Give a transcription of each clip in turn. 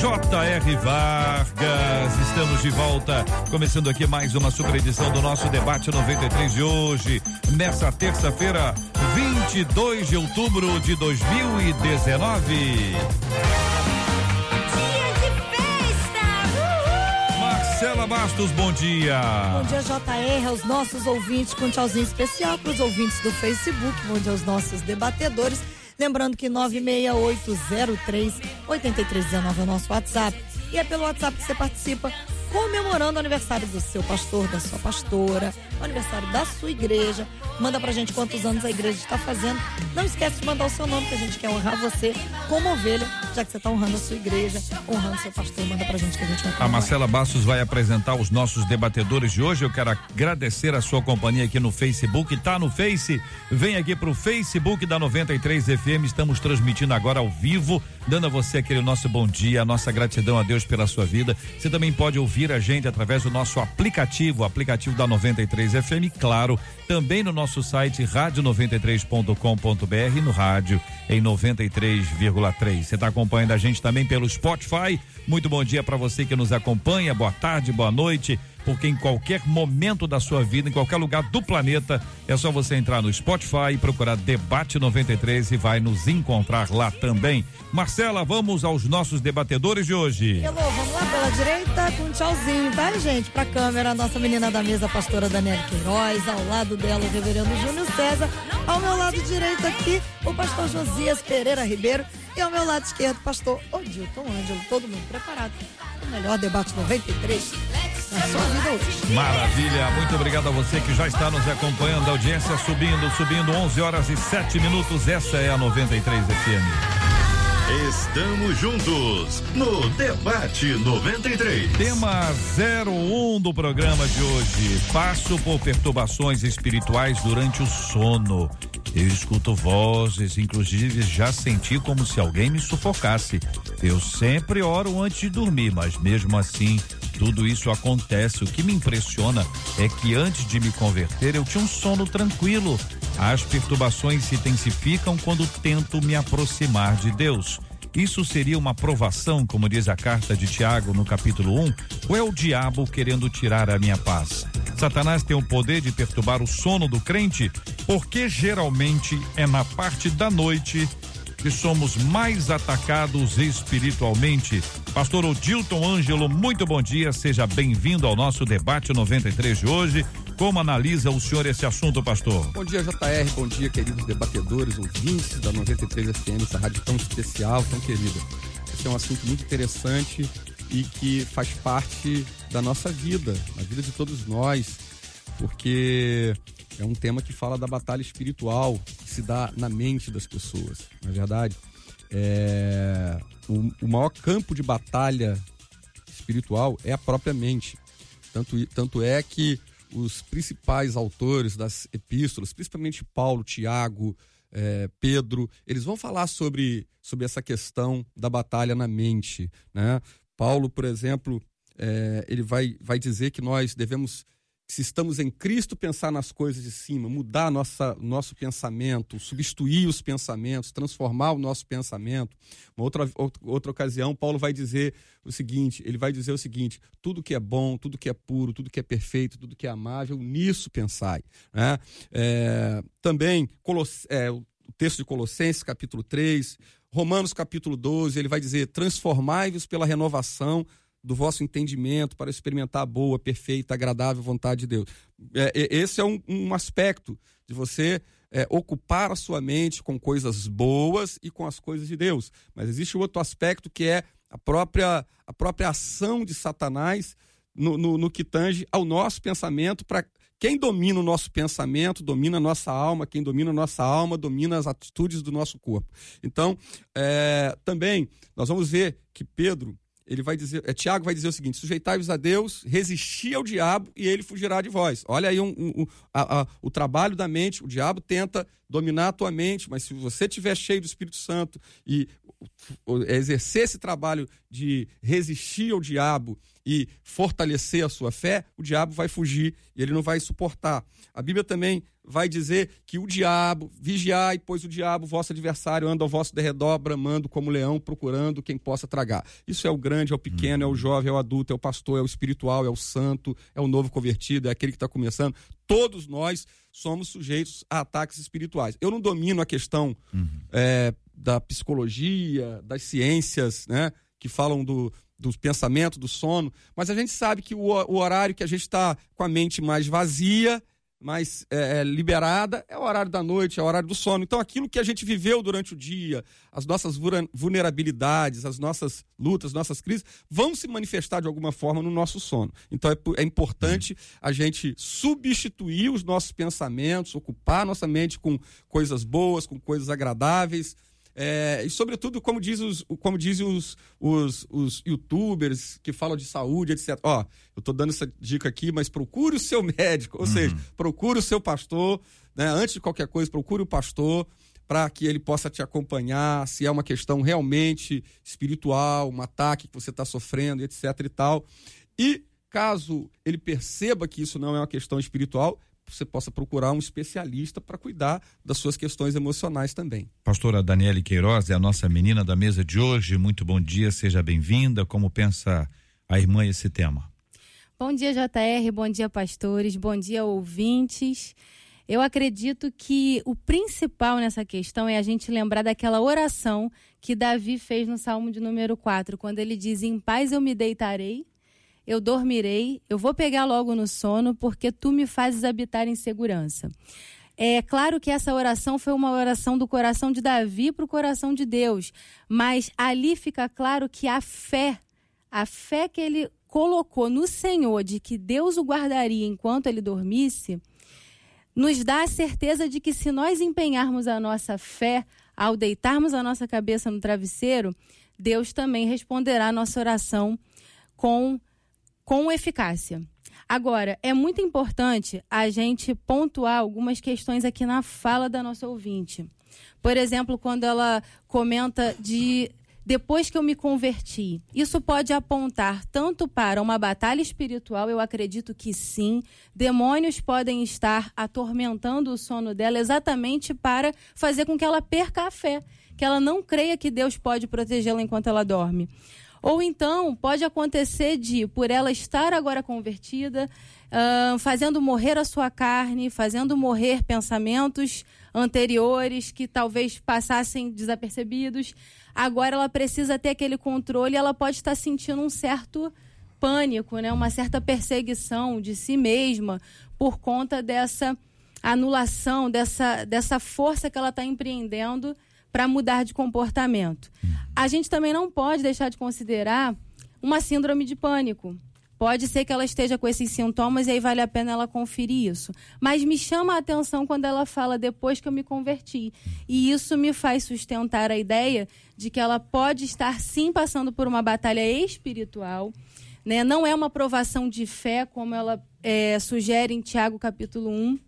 J.R. Vargas. Estamos de volta, começando aqui mais uma super edição do nosso debate 93 de hoje, nessa terça-feira, 22 de outubro de 2019. Marcela Bastos, bom dia. Bom dia, JR, aos nossos ouvintes, com um tchauzinho especial para os ouvintes do Facebook. Bom dia aos nossos debatedores. Lembrando que 96803 8319 é o nosso WhatsApp. E é pelo WhatsApp que você participa comemorando o aniversário do seu pastor, da sua pastora, o aniversário da sua igreja. Manda pra gente quantos anos a igreja está fazendo. Não esquece de mandar o seu nome, que a gente quer honrar você como ovelha, já que você está honrando a sua igreja, honrando seu pastor. Manda pra gente que a gente vai A Marcela Bastos vai apresentar os nossos debatedores de hoje. Eu quero agradecer a sua companhia aqui no Facebook. Tá no Face? Vem aqui pro Facebook da 93 FM. Estamos transmitindo agora ao vivo, dando a você aquele nosso bom dia, a nossa gratidão a Deus pela sua vida. Você também pode ouvir a gente através do nosso aplicativo, o aplicativo da 93 FM, claro, também no nosso site rádio93.com.br no rádio em 93,3. Você está acompanhando a gente também pelo Spotify. Muito bom dia para você que nos acompanha. Boa tarde, boa noite porque em qualquer momento da sua vida, em qualquer lugar do planeta, é só você entrar no Spotify e procurar Debate 93 e vai nos encontrar lá também. Marcela, vamos aos nossos debatedores de hoje. Hello, vamos lá pela direita com um tchauzinho, tá, gente? Pra câmera, a nossa menina da mesa, a pastora Daniela Queiroz, ao lado dela, o reverendo Júnior César, ao meu lado direito aqui, o pastor Josias Pereira Ribeiro e ao meu lado esquerdo, pastor Odilton Ângelo, todo mundo preparado. O melhor debate 93 na sua vida hoje. Maravilha, muito obrigado a você que já está nos acompanhando, a audiência subindo, subindo, 11 horas e 7 minutos, essa é a 93 FM. Estamos juntos no Debate 93. Tema 01 do programa de hoje. Passo por perturbações espirituais durante o sono. Eu escuto vozes, inclusive já senti como se alguém me sufocasse. Eu sempre oro antes de dormir, mas mesmo assim tudo isso acontece. O que me impressiona é que antes de me converter eu tinha um sono tranquilo. As perturbações se intensificam quando tento me aproximar de Deus. Isso seria uma provação, como diz a carta de Tiago no capítulo 1, ou é o diabo querendo tirar a minha paz? Satanás tem o poder de perturbar o sono do crente, porque geralmente é na parte da noite que somos mais atacados espiritualmente. Pastor Odilton Ângelo, muito bom dia, seja bem-vindo ao nosso debate 93 de hoje. Como analisa o senhor esse assunto, pastor? Bom dia, JR, bom dia, queridos debatedores, ouvintes da 93 FM, essa rádio tão especial, tão querida. Esse é um assunto muito interessante e que faz parte da nossa vida, da vida de todos nós, porque é um tema que fala da batalha espiritual que se dá na mente das pessoas, na é verdade. É, o, o, maior campo de batalha espiritual é a própria mente. Tanto, tanto é que os principais autores das epístolas, principalmente Paulo, Tiago, é, Pedro, eles vão falar sobre, sobre essa questão da batalha na mente. Né? Paulo, por exemplo, é, ele vai, vai dizer que nós devemos se estamos em Cristo, pensar nas coisas de cima, mudar nossa, nosso pensamento, substituir os pensamentos, transformar o nosso pensamento. Uma outra, outra ocasião, Paulo vai dizer o seguinte: ele vai dizer o seguinte: tudo que é bom, tudo que é puro, tudo que é perfeito, tudo que é amável, nisso pensai. Né? É, também, é, o texto de Colossenses, capítulo 3, Romanos, capítulo 12, ele vai dizer: transformai-vos pela renovação do vosso entendimento para experimentar a boa, perfeita, agradável vontade de Deus. É, esse é um, um, aspecto de você é, ocupar a sua mente com coisas boas e com as coisas de Deus. Mas existe outro aspecto que é a própria, a própria ação de Satanás no, no, no que tange ao nosso pensamento para quem domina o nosso pensamento, domina a nossa alma, quem domina a nossa alma, domina as atitudes do nosso corpo. Então, é, também, nós vamos ver que Pedro, ele vai dizer, é, Tiago vai dizer o seguinte: sujeitai-vos a Deus, resisti ao diabo e ele fugirá de vós. Olha aí um, um, um, a, a, o trabalho da mente. O diabo tenta dominar a tua mente, mas se você estiver cheio do Espírito Santo e exercer esse trabalho de resistir ao diabo e fortalecer a sua fé, o diabo vai fugir e ele não vai suportar. A Bíblia também vai dizer que o diabo, vigiai, pois o diabo, vosso adversário, anda ao vosso derredor, bramando como leão, procurando quem possa tragar. Isso é o grande, é o pequeno, é o jovem, é o adulto, é o pastor, é o espiritual, é o santo, é o novo convertido, é aquele que está começando. Todos nós somos sujeitos a ataques espirituais. Eu não domino a questão uhum. é, da psicologia, das ciências, né, que falam do, do pensamento, do sono, mas a gente sabe que o, o horário que a gente está com a mente mais vazia, mais é, é, liberada, é o horário da noite, é o horário do sono. Então, aquilo que a gente viveu durante o dia, as nossas vulnerabilidades, as nossas lutas, nossas crises, vão se manifestar de alguma forma no nosso sono. Então, é, é importante a gente substituir os nossos pensamentos, ocupar nossa mente com coisas boas, com coisas agradáveis é, e, sobretudo, como, diz os, como dizem os, os, os youtubers que falam de saúde, etc. Ó, eu estou dando essa dica aqui, mas procure o seu médico, ou uhum. seja, procure o seu pastor, né? antes de qualquer coisa, procure o pastor para que ele possa te acompanhar, se é uma questão realmente espiritual, um ataque que você está sofrendo, etc e tal. E caso ele perceba que isso não é uma questão espiritual, você possa procurar um especialista para cuidar das suas questões emocionais também. Pastora Daniele Queiroz é a nossa menina da mesa de hoje. Muito bom dia, seja bem-vinda. Como pensa a irmã esse tema? Bom dia, JR, bom dia, pastores, bom dia, ouvintes. Eu acredito que o principal nessa questão é a gente lembrar daquela oração que Davi fez no Salmo de número 4, quando ele diz: Em paz eu me deitarei eu dormirei, eu vou pegar logo no sono, porque tu me fazes habitar em segurança. É claro que essa oração foi uma oração do coração de Davi para o coração de Deus, mas ali fica claro que a fé, a fé que ele colocou no Senhor de que Deus o guardaria enquanto ele dormisse, nos dá a certeza de que se nós empenharmos a nossa fé ao deitarmos a nossa cabeça no travesseiro, Deus também responderá a nossa oração com com eficácia. Agora, é muito importante a gente pontuar algumas questões aqui na fala da nossa ouvinte. Por exemplo, quando ela comenta de depois que eu me converti. Isso pode apontar tanto para uma batalha espiritual, eu acredito que sim. Demônios podem estar atormentando o sono dela exatamente para fazer com que ela perca a fé, que ela não creia que Deus pode protegê-la enquanto ela dorme. Ou então pode acontecer de, por ela estar agora convertida, uh, fazendo morrer a sua carne, fazendo morrer pensamentos anteriores que talvez passassem desapercebidos. Agora ela precisa ter aquele controle, ela pode estar sentindo um certo pânico, né? uma certa perseguição de si mesma por conta dessa anulação, dessa, dessa força que ela está empreendendo para mudar de comportamento. A gente também não pode deixar de considerar uma síndrome de pânico. Pode ser que ela esteja com esses sintomas e aí vale a pena ela conferir isso. Mas me chama a atenção quando ela fala depois que eu me converti. E isso me faz sustentar a ideia de que ela pode estar sim passando por uma batalha espiritual. Né? Não é uma provação de fé, como ela é, sugere em Tiago capítulo 1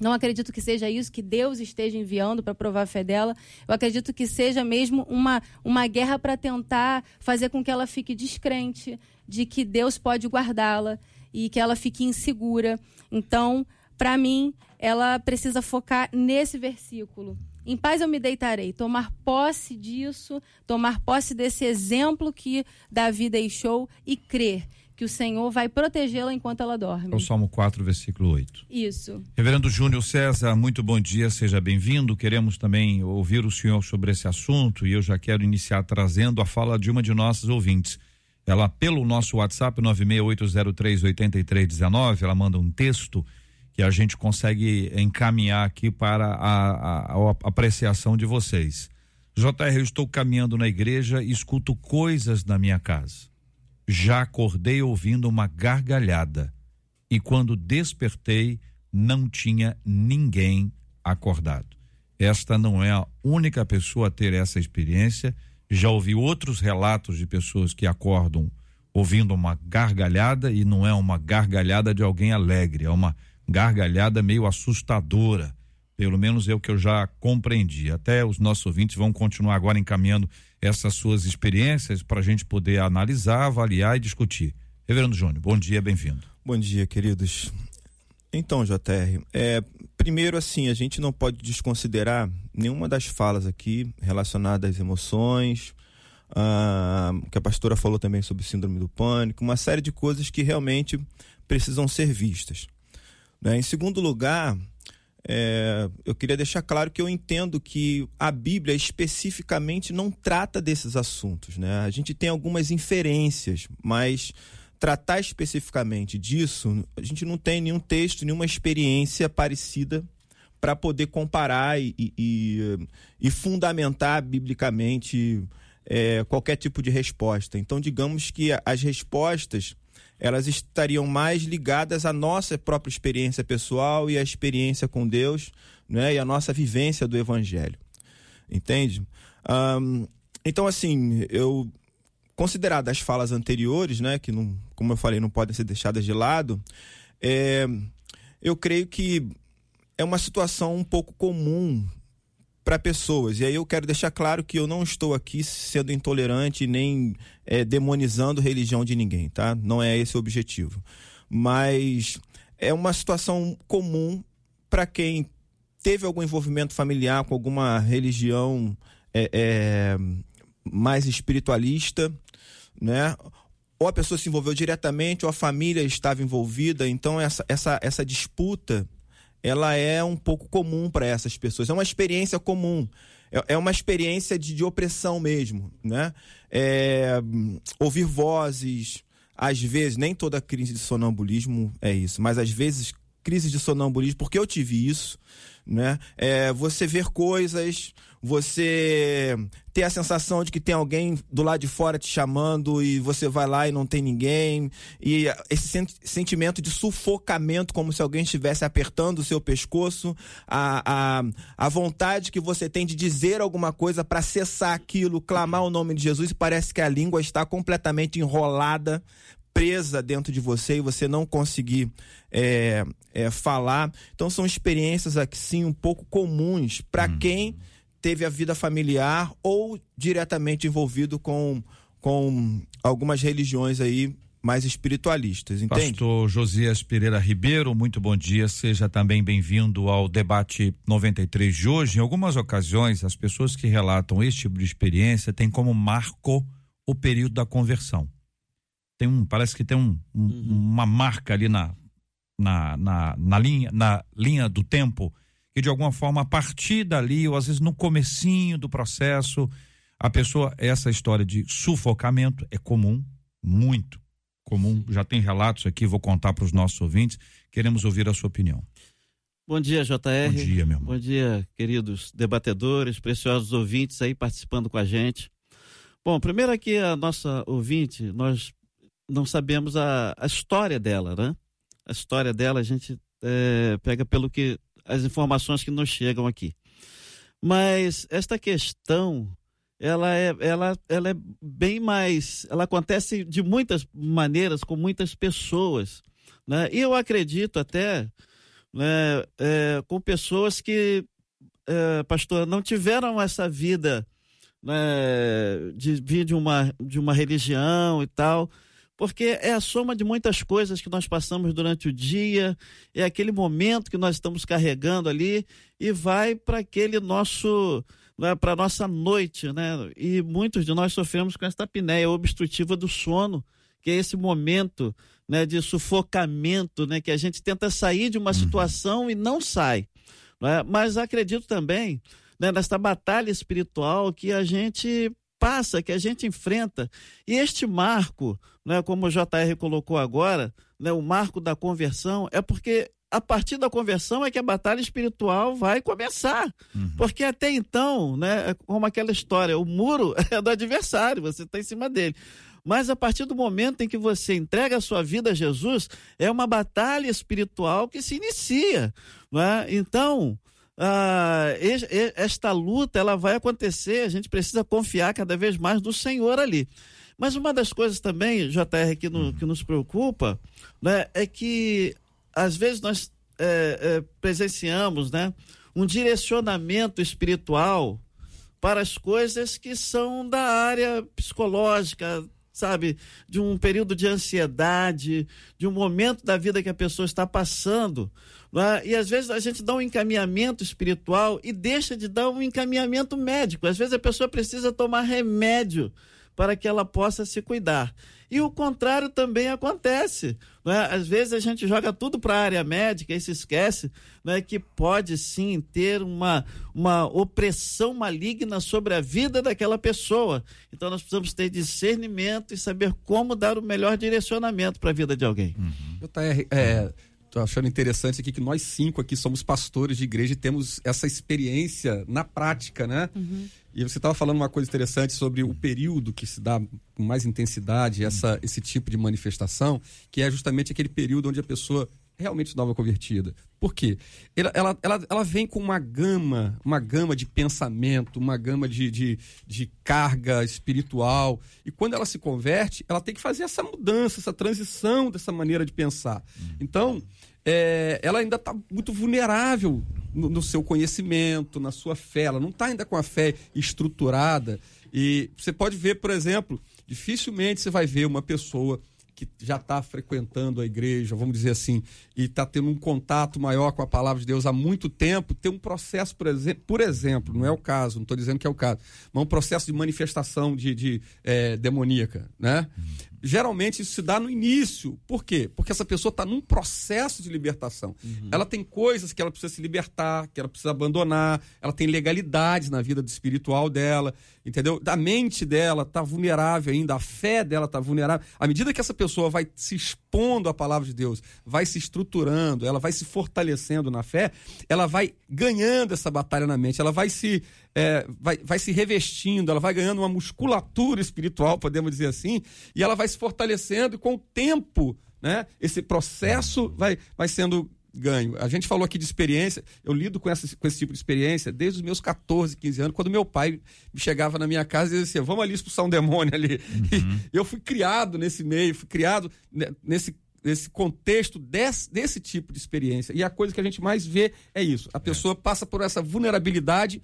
não acredito que seja isso que Deus esteja enviando para provar a fé dela. Eu acredito que seja mesmo uma, uma guerra para tentar fazer com que ela fique descrente de que Deus pode guardá-la e que ela fique insegura. Então, para mim, ela precisa focar nesse versículo. Em paz eu me deitarei, tomar posse disso, tomar posse desse exemplo que Davi deixou e crer que o Senhor vai protegê-la enquanto ela dorme. É o Salmo 4, versículo 8. Isso. Reverendo Júnior César, muito bom dia, seja bem-vindo. Queremos também ouvir o senhor sobre esse assunto e eu já quero iniciar trazendo a fala de uma de nossas ouvintes. Ela, pelo nosso WhatsApp 968038319, ela manda um texto que a gente consegue encaminhar aqui para a, a, a apreciação de vocês. JR, eu estou caminhando na igreja e escuto coisas na minha casa já acordei ouvindo uma gargalhada e quando despertei não tinha ninguém acordado. Esta não é a única pessoa a ter essa experiência. Já ouvi outros relatos de pessoas que acordam ouvindo uma gargalhada e não é uma gargalhada de alguém alegre, é uma gargalhada meio assustadora. Pelo menos é o que eu já compreendi. Até os nossos ouvintes vão continuar agora encaminhando essas suas experiências para a gente poder analisar, avaliar e discutir. Reverendo Júnior, bom dia, bem-vindo. Bom dia, queridos. Então, JR, é, primeiro assim, a gente não pode desconsiderar nenhuma das falas aqui relacionadas às emoções, ah, que a pastora falou também sobre síndrome do pânico, uma série de coisas que realmente precisam ser vistas. Né? Em segundo lugar, é, eu queria deixar claro que eu entendo que a Bíblia especificamente não trata desses assuntos. Né? A gente tem algumas inferências, mas tratar especificamente disso, a gente não tem nenhum texto, nenhuma experiência parecida para poder comparar e, e, e fundamentar biblicamente é, qualquer tipo de resposta. Então, digamos que as respostas elas estariam mais ligadas à nossa própria experiência pessoal e à experiência com Deus, né, e à nossa vivência do Evangelho, entende? Um, então, assim, eu considerado as falas anteriores, né, que não, como eu falei, não podem ser deixadas de lado, é, eu creio que é uma situação um pouco comum para pessoas. E aí eu quero deixar claro que eu não estou aqui sendo intolerante nem é, demonizando religião de ninguém, tá? Não é esse o objetivo. Mas é uma situação comum para quem teve algum envolvimento familiar com alguma religião é, é, mais espiritualista, né? Ou a pessoa se envolveu diretamente, ou a família estava envolvida. Então essa, essa, essa disputa ela é um pouco comum para essas pessoas. É uma experiência comum. É, é uma experiência de, de opressão mesmo, né? É, ouvir vozes, às vezes, nem toda crise de sonambulismo é isso, mas às vezes crise de sonambulismo, porque eu tive isso, né? É, você ver coisas, você ter a sensação de que tem alguém do lado de fora te chamando e você vai lá e não tem ninguém, e esse sentimento de sufocamento, como se alguém estivesse apertando o seu pescoço, a, a, a vontade que você tem de dizer alguma coisa para cessar aquilo, clamar o nome de Jesus, e parece que a língua está completamente enrolada, presa dentro de você e você não conseguir é, é, falar. Então são experiências aqui sim um pouco comuns para hum. quem teve a vida familiar ou diretamente envolvido com, com algumas religiões aí mais espiritualistas, entende? Pastor Josias Pereira Ribeiro, muito bom dia, seja também bem-vindo ao debate 93 de hoje. Em algumas ocasiões, as pessoas que relatam este tipo de experiência têm como marco o período da conversão. Tem um, parece que tem um, um, uhum. uma marca ali na, na, na, na, linha, na linha do tempo que de alguma forma a partir dali, ou às vezes no comecinho do processo, a pessoa, essa história de sufocamento é comum, muito comum. Já tem relatos aqui, vou contar para os nossos ouvintes. Queremos ouvir a sua opinião. Bom dia, JR. Bom dia, meu irmão. Bom dia, queridos debatedores, preciosos ouvintes aí participando com a gente. Bom, primeiro aqui a nossa ouvinte, nós não sabemos a, a história dela, né? A história dela a gente é, pega pelo que as informações que nos chegam aqui. Mas esta questão, ela é, ela, ela é bem mais, ela acontece de muitas maneiras com muitas pessoas, né? E eu acredito até, né, é, com pessoas que, é, pastor, não tiveram essa vida né, de vir de uma, de uma religião e tal, porque é a soma de muitas coisas que nós passamos durante o dia, é aquele momento que nós estamos carregando ali e vai para aquele nosso, né, para nossa noite, né? E muitos de nós sofremos com esta apneia obstrutiva do sono, que é esse momento, né, de sufocamento, né, que a gente tenta sair de uma uhum. situação e não sai. Né? Mas acredito também né, nesta batalha espiritual que a gente passa, que a gente enfrenta. E este marco, né, como o JR colocou agora, né, o marco da conversão, é porque a partir da conversão é que a batalha espiritual vai começar. Uhum. Porque até então, né, é como aquela história, o muro é do adversário, você está em cima dele. Mas a partir do momento em que você entrega a sua vida a Jesus, é uma batalha espiritual que se inicia. Né? Então, ah, esta luta ela vai acontecer, a gente precisa confiar cada vez mais no Senhor ali. Mas uma das coisas também, JR, que, no, que nos preocupa, né, é que às vezes nós é, é, presenciamos né, um direcionamento espiritual para as coisas que são da área psicológica, sabe, de um período de ansiedade, de um momento da vida que a pessoa está passando. É? E às vezes a gente dá um encaminhamento espiritual e deixa de dar um encaminhamento médico. Às vezes a pessoa precisa tomar remédio para que ela possa se cuidar. E o contrário também acontece. Né? Às vezes a gente joga tudo para a área médica e se esquece né, que pode sim ter uma, uma opressão maligna sobre a vida daquela pessoa. Então nós precisamos ter discernimento e saber como dar o melhor direcionamento para a vida de alguém. Uhum. JR, é, achando interessante aqui que nós cinco aqui somos pastores de igreja e temos essa experiência na prática, né? Uhum. E você estava falando uma coisa interessante sobre o período que se dá com mais intensidade essa, esse tipo de manifestação, que é justamente aquele período onde a pessoa realmente nova convertida. Por quê? Ela, ela, ela, ela, vem com uma gama, uma gama de pensamento, uma gama de, de, de carga espiritual. E quando ela se converte, ela tem que fazer essa mudança, essa transição dessa maneira de pensar. Então, é, ela ainda está muito vulnerável no, no, seu conhecimento, na sua fé. Ela não está ainda com a fé estruturada. E você pode ver, por exemplo, dificilmente você vai ver uma pessoa que já está frequentando a igreja, vamos dizer assim, e está tendo um contato maior com a palavra de Deus há muito tempo, ter um processo, por, exemplo, por exemplo não é o caso, não estou dizendo que é o caso, mas um processo de manifestação de, de é, demoníaca, né? Geralmente isso se dá no início. Por quê? Porque essa pessoa está num processo de libertação. Uhum. Ela tem coisas que ela precisa se libertar, que ela precisa abandonar, ela tem legalidades na vida espiritual dela, entendeu? A mente dela está vulnerável ainda, a fé dela está vulnerável. À medida que essa pessoa vai se expondo à palavra de Deus, vai se estruturando, ela vai se fortalecendo na fé, ela vai ganhando essa batalha na mente, ela vai se é, vai, vai se revestindo, ela vai ganhando uma musculatura espiritual, podemos dizer assim, e ela vai se fortalecendo, e com o tempo, né, esse processo vai, vai sendo ganho. A gente falou aqui de experiência, eu lido com, essa, com esse tipo de experiência desde os meus 14, 15 anos, quando meu pai chegava na minha casa e dizia assim, vamos ali expulsar um demônio ali. Uhum. Eu fui criado nesse meio, fui criado nesse nesse contexto desse, desse tipo de experiência. E a coisa que a gente mais vê é isso. A pessoa é. passa por essa vulnerabilidade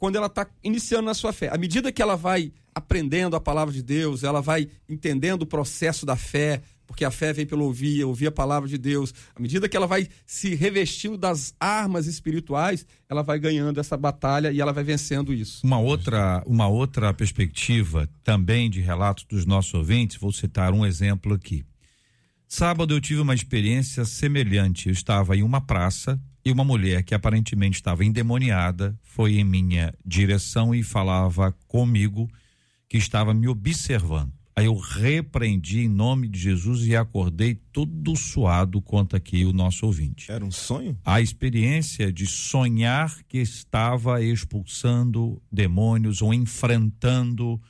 quando ela está iniciando na sua fé. À medida que ela vai aprendendo a palavra de Deus, ela vai entendendo o processo da fé, porque a fé vem pelo ouvir, ouvir a palavra de Deus. À medida que ela vai se revestindo das armas espirituais, ela vai ganhando essa batalha e ela vai vencendo isso. Uma outra, uma outra perspectiva também de relatos dos nossos ouvintes, vou citar um exemplo aqui. Sábado eu tive uma experiência semelhante. Eu estava em uma praça e uma mulher que aparentemente estava endemoniada foi em minha direção e falava comigo que estava me observando. Aí eu repreendi em nome de Jesus e acordei todo suado, conta aqui o nosso ouvinte. Era um sonho? A experiência de sonhar que estava expulsando demônios ou enfrentando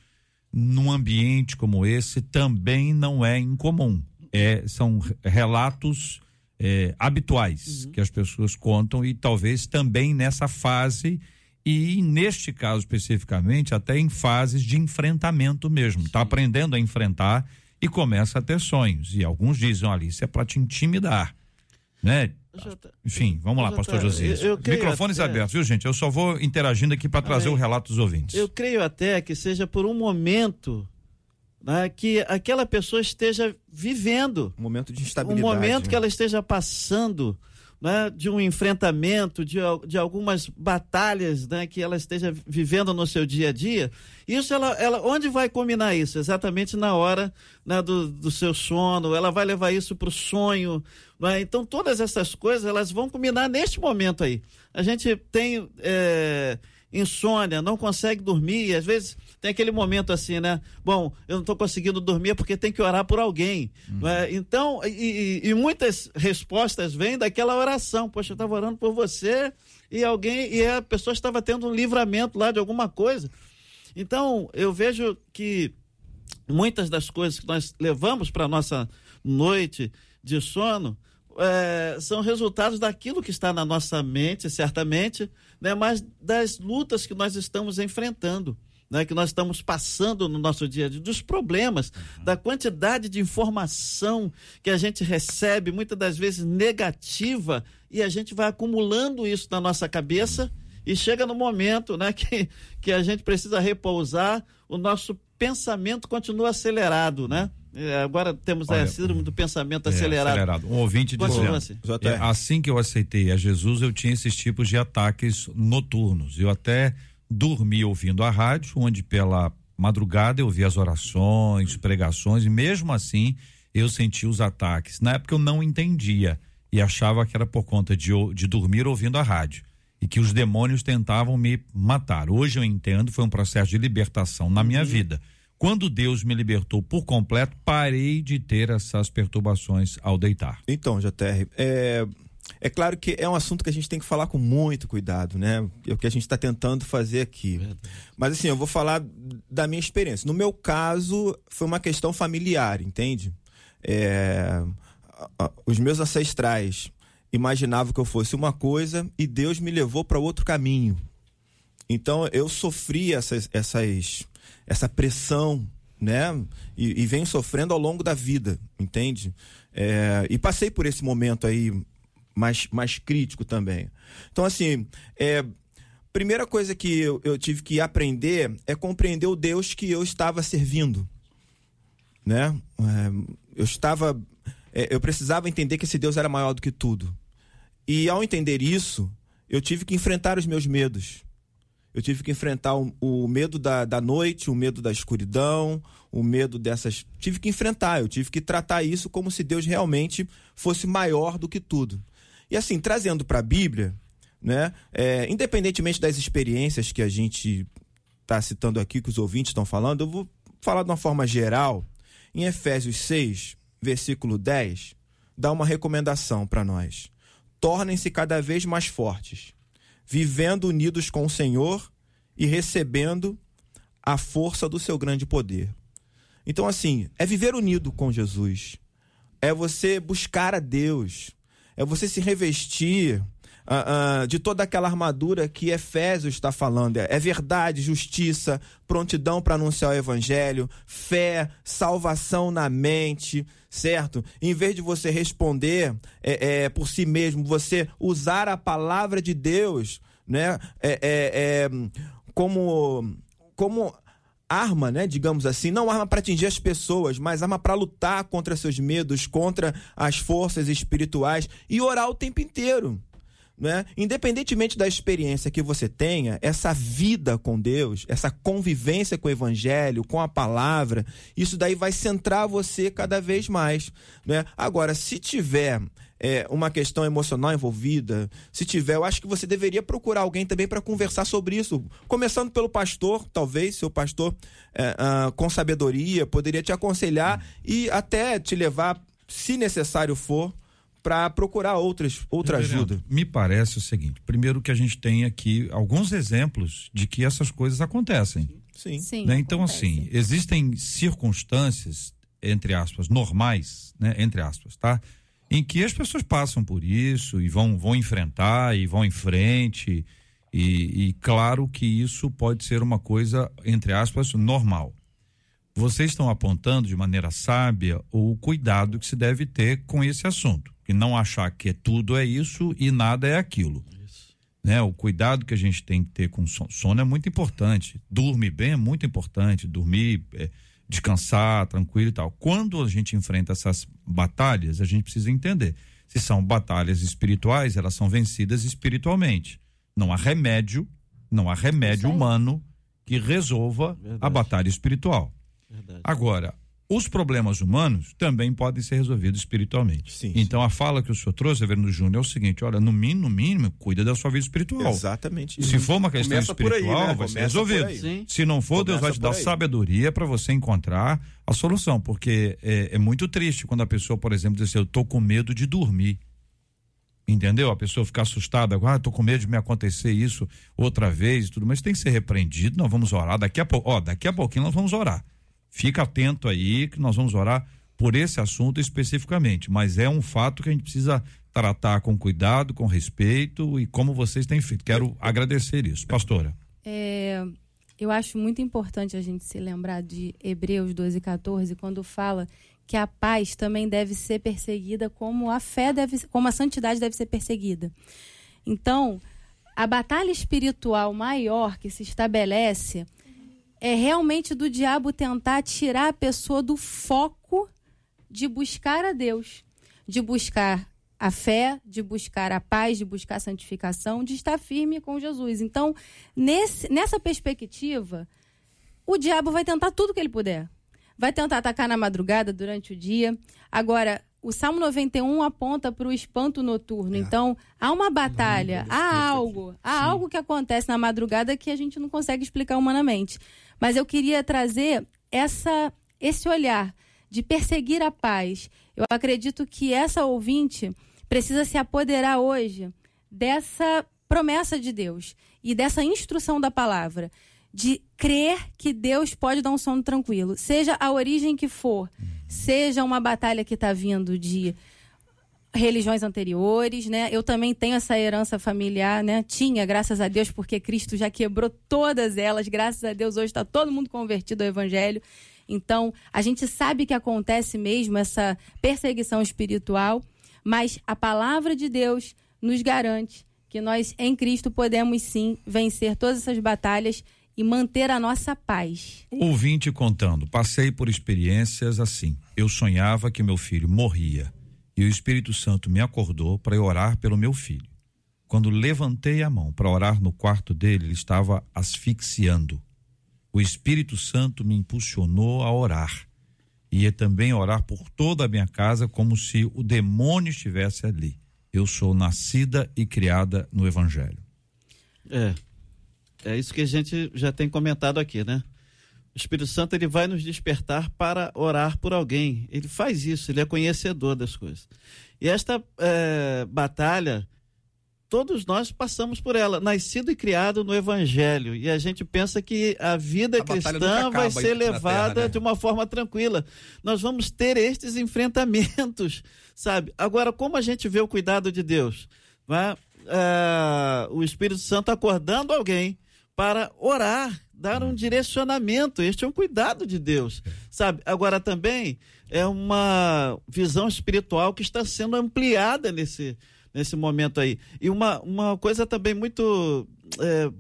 num ambiente como esse também não é incomum. É, são relatos é, habituais uhum. que as pessoas contam e talvez também nessa fase e neste caso especificamente até em fases de enfrentamento mesmo. Está aprendendo a enfrentar e começa a ter sonhos. E alguns dizem, ali, isso é para te intimidar, né? Enfim, vamos lá, pastor Josias. Microfones até... abertos, viu, gente? Eu só vou interagindo aqui para trazer o relato dos ouvintes. Eu creio até que seja por um momento né, que aquela pessoa esteja vivendo. Um momento de instabilidade. Um momento né? que ela esteja passando né, de um enfrentamento, de, de algumas batalhas né, que ela esteja vivendo no seu dia a dia. Isso, ela, ela onde vai combinar isso? Exatamente na hora né, do, do seu sono, ela vai levar isso para o sonho. Né? Então, todas essas coisas, elas vão combinar neste momento aí. A gente tem. É, insônia, não consegue dormir, às vezes tem aquele momento assim, né? Bom, eu não estou conseguindo dormir porque tem que orar por alguém. Uhum. É? Então, e, e, muitas respostas vêm daquela oração. Poxa, eu estava orando por você e alguém, e a pessoa estava tendo um livramento lá de alguma coisa. Então, eu vejo que muitas das coisas que nós levamos para a nossa noite de sono é, são resultados daquilo que está na nossa mente, certamente, né, mas das lutas que nós estamos enfrentando. Né, que nós estamos passando no nosso dia a dia, dos problemas, uhum. da quantidade de informação que a gente recebe, muitas das vezes negativa, e a gente vai acumulando isso na nossa cabeça e chega no momento né, que, que a gente precisa repousar, o nosso pensamento continua acelerado, né? É, agora temos Olha, a síndrome do pensamento é, acelerado. acelerado. Um ouvinte dizendo, assim. É, assim que eu aceitei a Jesus, eu tinha esses tipos de ataques noturnos. Eu até dormi ouvindo a rádio, onde pela madrugada eu ouvia as orações, pregações, e mesmo assim eu sentia os ataques. Na época eu não entendia e achava que era por conta de, de dormir ouvindo a rádio e que os demônios tentavam me matar. Hoje eu entendo, foi um processo de libertação na minha uhum. vida quando Deus me libertou por completo, parei de ter essas perturbações ao deitar. Então, JR, é, é claro que é um assunto que a gente tem que falar com muito cuidado, né? É o que a gente está tentando fazer aqui. Verdade. Mas assim, eu vou falar da minha experiência. No meu caso, foi uma questão familiar, entende? É, os meus ancestrais imaginavam que eu fosse uma coisa e Deus me levou para outro caminho. Então eu sofri essas, essas essa pressão, né? E, e venho sofrendo ao longo da vida, entende? É, e passei por esse momento aí mais, mais crítico também. Então, assim, é, primeira coisa que eu, eu, tive que aprender é compreender o Deus que eu estava servindo, né? É, eu estava, é, eu precisava entender que esse Deus era maior do que tudo. E ao entender isso, eu tive que enfrentar os meus medos. Eu tive que enfrentar o, o medo da, da noite, o medo da escuridão, o medo dessas. Tive que enfrentar, eu tive que tratar isso como se Deus realmente fosse maior do que tudo. E assim, trazendo para a Bíblia, né, é, independentemente das experiências que a gente está citando aqui, que os ouvintes estão falando, eu vou falar de uma forma geral. Em Efésios 6, versículo 10, dá uma recomendação para nós: tornem-se cada vez mais fortes vivendo unidos com o Senhor e recebendo a força do seu grande poder. Então, assim, é viver unido com Jesus, é você buscar a Deus, é você se revestir uh, uh, de toda aquela armadura que Efésios está falando. É, é verdade, justiça, prontidão para anunciar o evangelho, fé, salvação na mente, certo? Em vez de você responder é, é, por si mesmo, você usar a palavra de Deus, né? É, é, é como, como arma, né, digamos assim, não arma para atingir as pessoas, mas arma para lutar contra seus medos, contra as forças espirituais e orar o tempo inteiro. Né? Independentemente da experiência que você tenha, essa vida com Deus, essa convivência com o Evangelho, com a palavra, isso daí vai centrar você cada vez mais. Né? Agora, se tiver é, uma questão emocional envolvida, se tiver, eu acho que você deveria procurar alguém também para conversar sobre isso. Começando pelo pastor, talvez, seu pastor é, uh, com sabedoria poderia te aconselhar e até te levar, se necessário for, para procurar outras, outra ajuda. Me parece o seguinte: primeiro que a gente tem aqui alguns exemplos de que essas coisas acontecem. Sim. Sim né? Então, acontece. assim, existem circunstâncias, entre aspas, normais, né? Entre aspas, tá? Em que as pessoas passam por isso e vão, vão enfrentar e vão em frente. E, e claro que isso pode ser uma coisa, entre aspas, normal vocês estão apontando de maneira sábia o cuidado que se deve ter com esse assunto e não achar que tudo é isso e nada é aquilo. Isso. Né? O cuidado que a gente tem que ter com sono, sono é muito importante. Dormir bem é muito importante, dormir, é, descansar, tranquilo e tal. Quando a gente enfrenta essas batalhas, a gente precisa entender. Se são batalhas espirituais, elas são vencidas espiritualmente. Não há remédio, não há remédio humano que resolva Verdade. a batalha espiritual. Verdade. Agora, os problemas humanos também podem ser resolvidos espiritualmente. Sim, então sim. a fala que o senhor trouxe, Reverendo Júnior, é o seguinte: olha, no mínimo, no mínimo, cuida da sua vida espiritual. Exatamente. Se for uma questão Começa espiritual, aí, né? vai ser resolvido. Se não for, Começa Deus vai te dar sabedoria para você encontrar a solução. Porque é, é, muito triste quando a pessoa, por exemplo, diz assim: eu tô com medo de dormir. Entendeu? A pessoa ficar assustada, ah, tô com medo de me acontecer isso outra vez e tudo, mas tem que ser repreendido, nós vamos orar. Daqui a pouco, ó, daqui a pouquinho nós vamos orar. Fica atento aí que nós vamos orar por esse assunto especificamente, mas é um fato que a gente precisa tratar com cuidado, com respeito e como vocês têm feito. Quero agradecer isso. Pastora. É, eu acho muito importante a gente se lembrar de Hebreus 12, 14, quando fala que a paz também deve ser perseguida como a fé deve, como a santidade deve ser perseguida. Então, a batalha espiritual maior que se estabelece é realmente do diabo tentar tirar a pessoa do foco de buscar a Deus, de buscar a fé, de buscar a paz, de buscar a santificação, de estar firme com Jesus. Então, nesse, nessa perspectiva, o diabo vai tentar tudo que ele puder. Vai tentar atacar na madrugada, durante o dia. Agora, o Salmo 91 aponta para o espanto noturno. É. Então, há uma batalha, há algo, há Sim. algo que acontece na madrugada que a gente não consegue explicar humanamente. Mas eu queria trazer essa, esse olhar de perseguir a paz. Eu acredito que essa ouvinte precisa se apoderar hoje dessa promessa de Deus e dessa instrução da palavra de crer que Deus pode dar um sono tranquilo, seja a origem que for, seja uma batalha que está vindo de religiões anteriores, né? Eu também tenho essa herança familiar, né? Tinha, graças a Deus, porque Cristo já quebrou todas elas. Graças a Deus, hoje está todo mundo convertido ao Evangelho. Então, a gente sabe que acontece mesmo essa perseguição espiritual, mas a palavra de Deus nos garante que nós, em Cristo, podemos sim vencer todas essas batalhas e manter a nossa paz. Ouvinte contando, passei por experiências assim. Eu sonhava que meu filho morria e o Espírito Santo me acordou para orar pelo meu filho. Quando levantei a mão para orar no quarto dele, ele estava asfixiando. O Espírito Santo me impulsionou a orar. E também orar por toda a minha casa como se o demônio estivesse ali. Eu sou nascida e criada no Evangelho. É. É isso que a gente já tem comentado aqui, né? O Espírito Santo ele vai nos despertar para orar por alguém. Ele faz isso, ele é conhecedor das coisas. E esta é, batalha, todos nós passamos por ela, nascido e criado no Evangelho. E a gente pensa que a vida a cristã vai ser levada terra, né? de uma forma tranquila. Nós vamos ter estes enfrentamentos, sabe? Agora, como a gente vê o cuidado de Deus? Né? O Espírito Santo acordando alguém para orar dar um direcionamento. Este é um cuidado de Deus, sabe? Agora também é uma visão espiritual que está sendo ampliada nesse, nesse momento aí. E uma, uma coisa também muito é,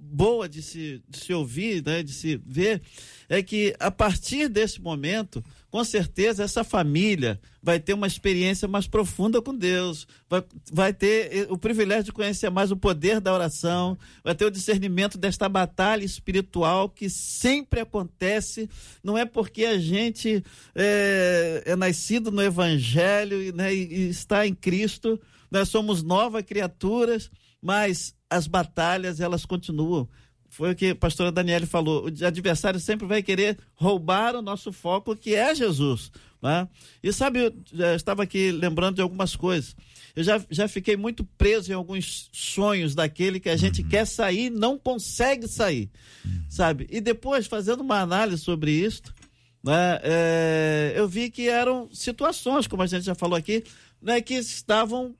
boa de se, de se ouvir, né, de se ver, é que a partir desse momento, com certeza essa família vai ter uma experiência mais profunda com Deus, vai, vai ter eh, o privilégio de conhecer mais o poder da oração, vai ter o discernimento desta batalha espiritual que sempre acontece, não é porque a gente é, é nascido no Evangelho né, e, e está em Cristo, nós somos novas criaturas, mas as batalhas elas continuam. Foi o que a pastora Daniele falou. O adversário sempre vai querer roubar o nosso foco, que é Jesus. Né? E sabe, eu já estava aqui lembrando de algumas coisas. Eu já, já fiquei muito preso em alguns sonhos daquele que a gente uhum. quer sair não consegue sair. Uhum. Sabe? E depois, fazendo uma análise sobre isso, né, é, eu vi que eram situações, como a gente já falou aqui, né, que estavam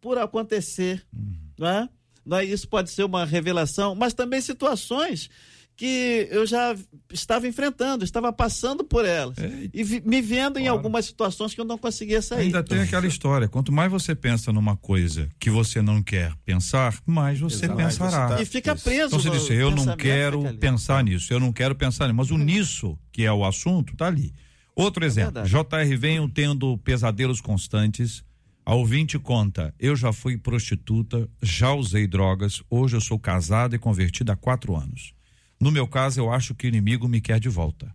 por acontecer. Uhum. Né? Né? Isso pode ser uma revelação, mas também situações que eu já estava enfrentando, estava passando por elas é, e vi, me vendo claro. em algumas situações que eu não conseguia sair. Ainda tem aquela história, quanto mais você pensa numa coisa que você não quer pensar, mais você Exato. pensará. Você tá... E fica preso. Então você disse, eu não quero pensar nisso, eu não quero pensar nisso, mas o nisso, que é o assunto, tá ali. Outro é exemplo, JR vem tendo pesadelos constantes, a ouvinte conta: eu já fui prostituta, já usei drogas, hoje eu sou casada e convertida há quatro anos. No meu caso, eu acho que o inimigo me quer de volta.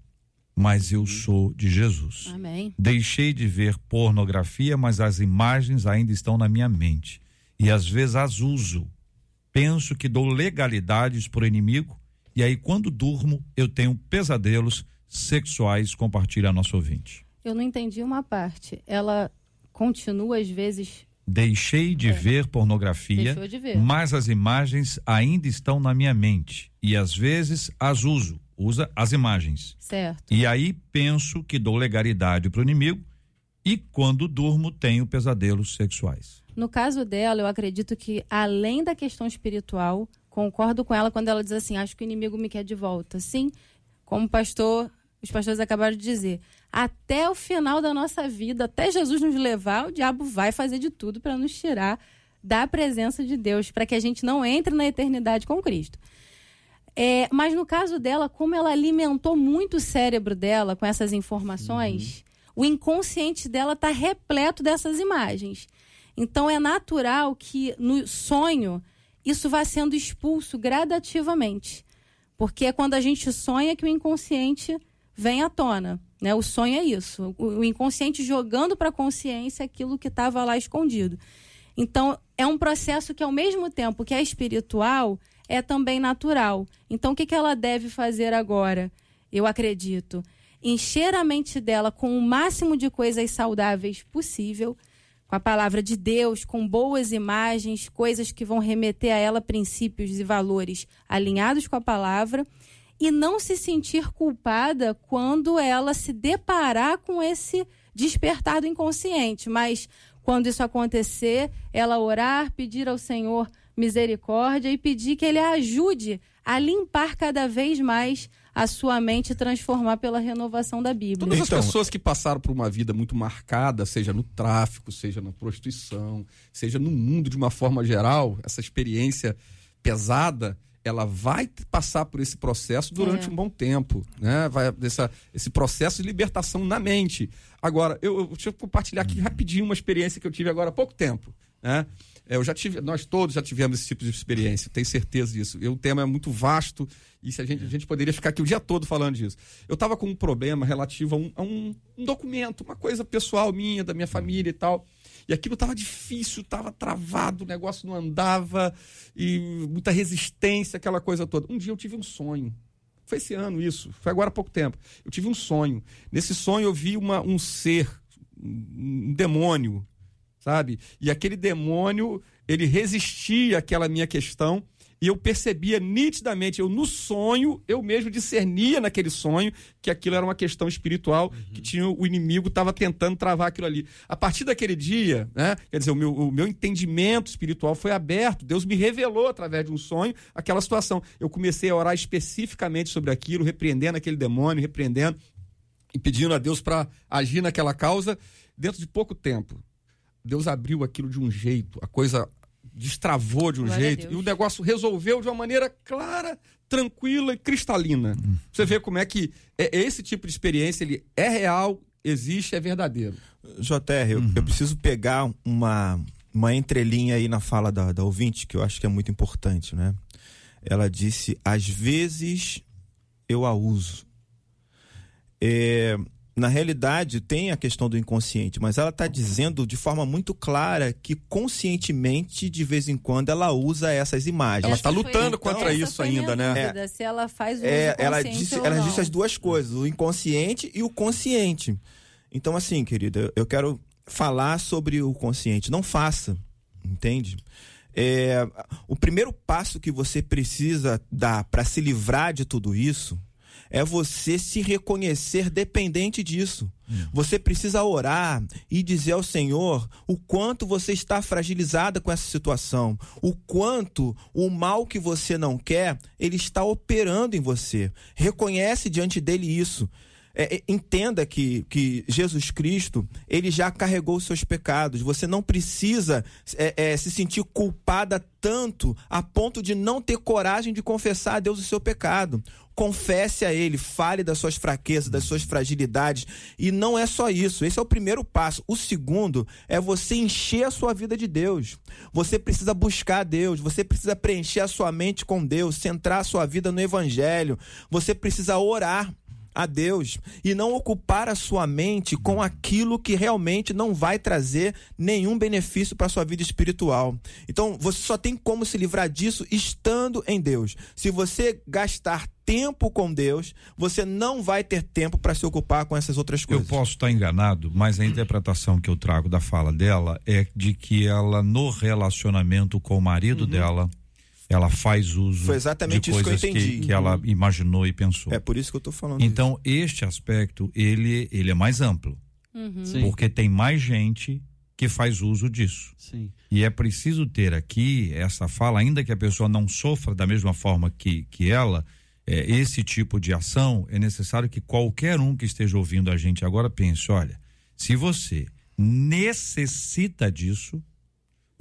Mas eu sou de Jesus. Amém. Deixei de ver pornografia, mas as imagens ainda estão na minha mente. E às vezes as uso. Penso que dou legalidades para o inimigo, e aí, quando durmo, eu tenho pesadelos sexuais. Compartilha a nossa ouvinte. Eu não entendi uma parte. Ela continua às vezes. Deixei de é. ver pornografia, de ver. mas as imagens ainda estão na minha mente e às vezes as uso. usa as imagens. Certo. E aí penso que dou legalidade para o inimigo e quando durmo tenho pesadelos sexuais. No caso dela, eu acredito que além da questão espiritual, concordo com ela quando ela diz assim: acho que o inimigo me quer de volta. Sim, como pastor, os pastores acabaram de dizer, até o final da nossa vida, até Jesus nos levar, o diabo vai fazer de tudo para nos tirar da presença de Deus, para que a gente não entre na eternidade com Cristo. É, mas no caso dela, como ela alimentou muito o cérebro dela com essas informações, uhum. o inconsciente dela está repleto dessas imagens. Então é natural que no sonho isso vá sendo expulso gradativamente. Porque é quando a gente sonha que o inconsciente vem à tona. Né? O sonho é isso. O, inconsciente jogando para a consciência aquilo que estava lá escondido. Então, é um processo que, ao mesmo tempo que é espiritual, é também natural. Então, o que, que ela deve fazer agora? Eu acredito. Encher a mente dela com o máximo de coisas saudáveis possível, com a palavra de Deus, com boas imagens, coisas que vão remeter a ela princípios e valores alinhados com a palavra, e não se sentir culpada quando ela se deparar com esse despertar do inconsciente, mas quando isso acontecer, ela orar, pedir ao Senhor misericórdia e pedir que ele a ajude a limpar cada vez mais a sua mente e transformar pela renovação da Bíblia. Todas então, as pessoas que passaram por uma vida muito marcada, seja no tráfico, seja na prostituição, seja no mundo de uma forma geral, essa experiência pesada, ela vai passar por esse processo durante é. um bom tempo, né? Vai essa, esse processo de libertação na mente. Agora, eu, eu deixa eu compartilhar aqui rapidinho uma experiência que eu tive agora há pouco tempo, né? É, eu já tive, nós todos já tivemos esse tipo de experiência, tenho certeza disso. E o tema é muito vasto e se a gente, a gente poderia ficar aqui o dia todo falando disso. Eu estava com um problema relativo a, um, a um, um, documento, uma coisa pessoal minha, da minha família e tal. E aquilo estava difícil, estava travado, o negócio não andava, e muita resistência, aquela coisa toda. Um dia eu tive um sonho. Foi esse ano isso, foi agora há pouco tempo. Eu tive um sonho. Nesse sonho eu vi uma, um ser, um demônio, sabe? E aquele demônio, ele resistia àquela minha questão e eu percebia nitidamente, eu no sonho, eu mesmo discernia naquele sonho que aquilo era uma questão espiritual, uhum. que tinha o inimigo estava tentando travar aquilo ali. A partir daquele dia, né, quer dizer, o meu, o meu entendimento espiritual foi aberto, Deus me revelou através de um sonho aquela situação. Eu comecei a orar especificamente sobre aquilo, repreendendo aquele demônio, repreendendo e pedindo a Deus para agir naquela causa. Dentro de pouco tempo, Deus abriu aquilo de um jeito, a coisa destravou de um Glória jeito e o negócio resolveu de uma maneira clara, tranquila e cristalina. Hum. Você vê como é que é, esse tipo de experiência ele é real, existe, é verdadeiro. JR, eu, uhum. eu preciso pegar uma, uma entrelinha aí na fala da, da ouvinte, que eu acho que é muito importante, né? Ela disse, às vezes eu a uso. É, na realidade, tem a questão do inconsciente, mas ela está dizendo de forma muito clara que conscientemente, de vez em quando, ela usa essas imagens. Ela está lutando contra isso ainda, né? Dúvida, é, se ela faz o é, ela disse, ela disse as duas coisas, o inconsciente e o consciente. Então, assim, querida, eu quero falar sobre o consciente. Não faça, entende? É, o primeiro passo que você precisa dar para se livrar de tudo isso é você se reconhecer dependente disso. Hum. Você precisa orar e dizer ao Senhor o quanto você está fragilizada com essa situação, o quanto o mal que você não quer, ele está operando em você. Reconhece diante dele isso. É, é, entenda que, que Jesus Cristo ele já carregou os seus pecados. Você não precisa é, é, se sentir culpada tanto a ponto de não ter coragem de confessar a Deus o seu pecado. Confesse a Ele, fale das suas fraquezas, das suas fragilidades. E não é só isso. Esse é o primeiro passo. O segundo é você encher a sua vida de Deus. Você precisa buscar Deus. Você precisa preencher a sua mente com Deus, centrar a sua vida no Evangelho. Você precisa orar a Deus e não ocupar a sua mente com aquilo que realmente não vai trazer nenhum benefício para sua vida espiritual. Então, você só tem como se livrar disso estando em Deus. Se você gastar tempo com Deus, você não vai ter tempo para se ocupar com essas outras coisas. Eu posso estar enganado, mas a interpretação que eu trago da fala dela é de que ela no relacionamento com o marido uhum. dela ela faz uso Foi exatamente de isso que eu coisas entendi. que, ela imaginou e pensou. É por isso que eu estou falando. Então, este aspecto, ele, ele é mais amplo, Uhum. Porque tem mais gente que faz uso disso. Sim. E é preciso ter aqui essa fala, ainda que a pessoa não sofra da mesma forma que, que ela, é, esse tipo de ação, é necessário que qualquer um que esteja ouvindo a gente agora pense: olha, se você necessita disso,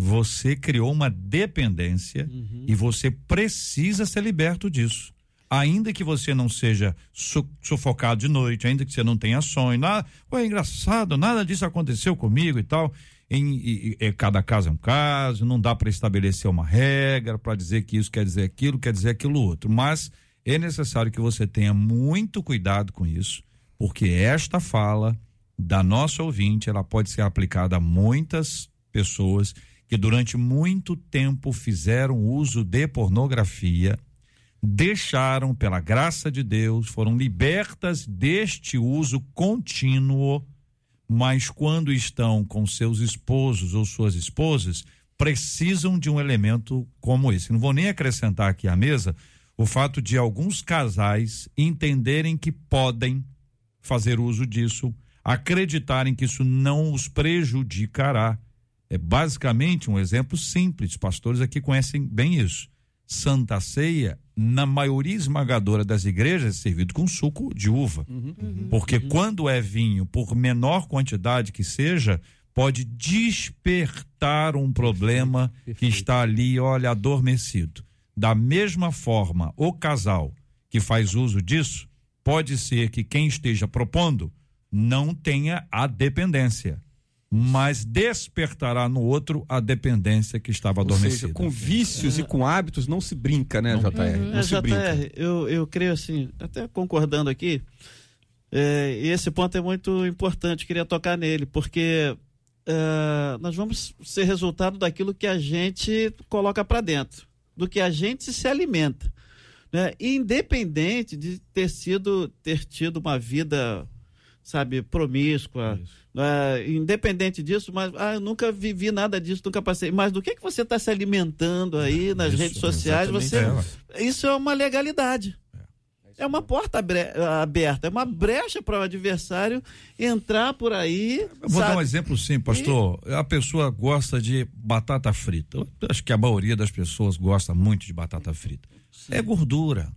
você criou uma dependência e você precisa ser liberto disso. Ainda que você não seja su- sufocado de noite, ainda que você não tenha sonho, nada, Ué, é engraçado, nada disso aconteceu comigo e tal. Em, e- e- cada caso é um caso, não dá para estabelecer uma regra para dizer que isso quer dizer aquilo, quer dizer aquilo outro. Mas é necessário que você tenha muito cuidado com isso, porque esta fala da nossa ouvinte, ela pode ser aplicada a muitas pessoas que durante muito tempo fizeram uso de pornografia, deixaram pela graça de Deus, foram libertas deste uso contínuo, mas quando estão com seus esposos ou suas esposas, precisam de um elemento como esse. Não vou nem acrescentar aqui à mesa o fato de alguns casais entenderem que podem fazer uso disso, acreditarem que isso não os prejudicará. É basicamente um exemplo simples. Pastores aqui conhecem bem isso. Santa Ceia, na maioria esmagadora das igrejas, é servido com suco de uva. Porque quando é vinho, por menor quantidade que seja, pode despertar um problema que perfeito. está ali, olha, adormecido. Da mesma forma, o casal que faz uso disso, pode ser que quem esteja propondo não tenha a dependência, mas despertará no outro a dependência que estava Ou adormecida. seja, com vícios e com hábitos não se brinca, né, Não. JR? Não É, se brinca. JR, eu, eu creio assim, até concordando aqui, é, e esse ponto é muito importante, queria tocar nele, porque é, nós vamos ser resultado daquilo que a gente coloca para dentro, do que a gente se alimenta. Né? Independente de ter sido, ter tido uma vida, sabe, promíscua, né? independente disso, mas ah, eu nunca vivi nada disso, nunca passei. Mas do que, que você está se alimentando aí nas Isso, redes sociais? Você, isso é uma legalidade. É uma porta aberta, é uma brecha para o adversário entrar por aí. Eu Vou dar um sabe? exemplo sim, pastor. A pessoa gosta de batata frita. Eu acho que a maioria das pessoas gosta muito de batata frita. É gordura.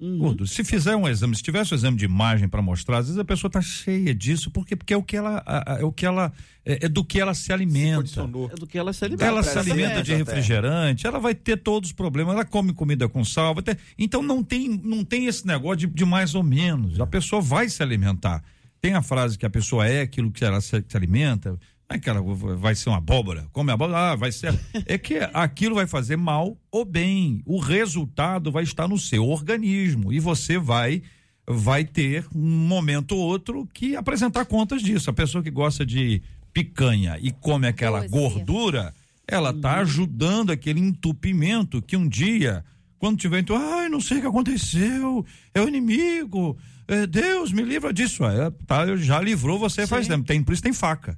Uhum. Gordura. Se fizer um exame, se tivesse um exame de imagem para mostrar, às vezes a pessoa está cheia disso, porque, porque é o que ela, é o que ela, é, é do que ela se alimenta. Condicionou. É do que ela se alimenta. Ela se alimenta de refrigerante, ela vai ter todos os problemas, ela come comida com sal, vai ter- então não tem, não tem esse negócio de, de mais ou menos. A pessoa vai se alimentar. Tem a frase que a pessoa é aquilo que ela se, se alimenta. Não é que ela vai ser uma abóbora, come abóbora, ah, vai ser. É que aquilo vai fazer mal ou bem. O resultado vai estar no seu organismo e você vai vai ter um momento ou outro que apresentar contas disso. A pessoa que gosta de picanha e come aquela gordura, ela está ajudando aquele entupimento que um dia, quando tiver, então, ai, não sei o que aconteceu, é o inimigo, é, Deus me livra disso. É, tá, já livrou você faz Sim. tempo. Tem, por isso tem faca.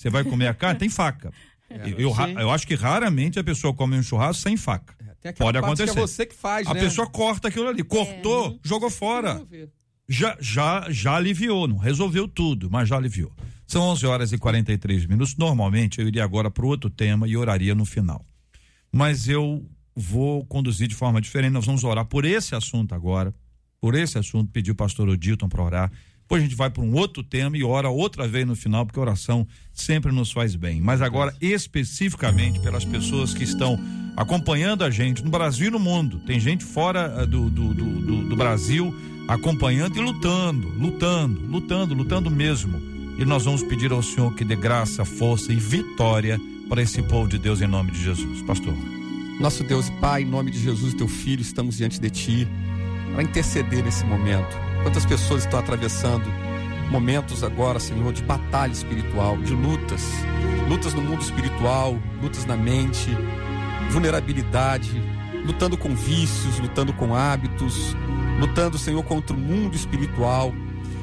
Você vai comer a carne, tem faca. eu, eu, Sim. eu acho que raramente a pessoa come um churrasco sem faca. Aquela Pode que acontecer. é você que faz, A né? pessoa corta aquilo ali, cortou, jogou fora. Já, já, já aliviou, não resolveu tudo, mas já aliviou. São 11 horas e 43 minutos. Normalmente eu iria agora para outro tema e oraria no final. Mas eu vou conduzir de forma diferente. Nós vamos orar por esse assunto agora, por esse assunto, pedir o pastor Odilton para orar. Depois a gente vai para um outro tema e ora outra vez no final, porque oração sempre nos faz bem. Mas agora, especificamente pelas pessoas que estão acompanhando a gente no Brasil e no mundo. Tem gente fora eh, do, do, do, do- Brasil acompanhando e lutando, lutando, lutando, lutando mesmo. E nós vamos pedir ao Senhor que dê graça, força e vitória para esse povo de Deus em nome de Jesus. Pastor. Nosso Deus Pai, em nome de Jesus, teu filho, estamos diante de ti para interceder nesse momento. Quantas pessoas estão atravessando momentos agora, Senhor, de batalha espiritual, de lutas, lutas no mundo espiritual, lutas na mente, vulnerabilidade, lutando com vícios, lutando com hábitos, lutando, Senhor, contra o mundo espiritual.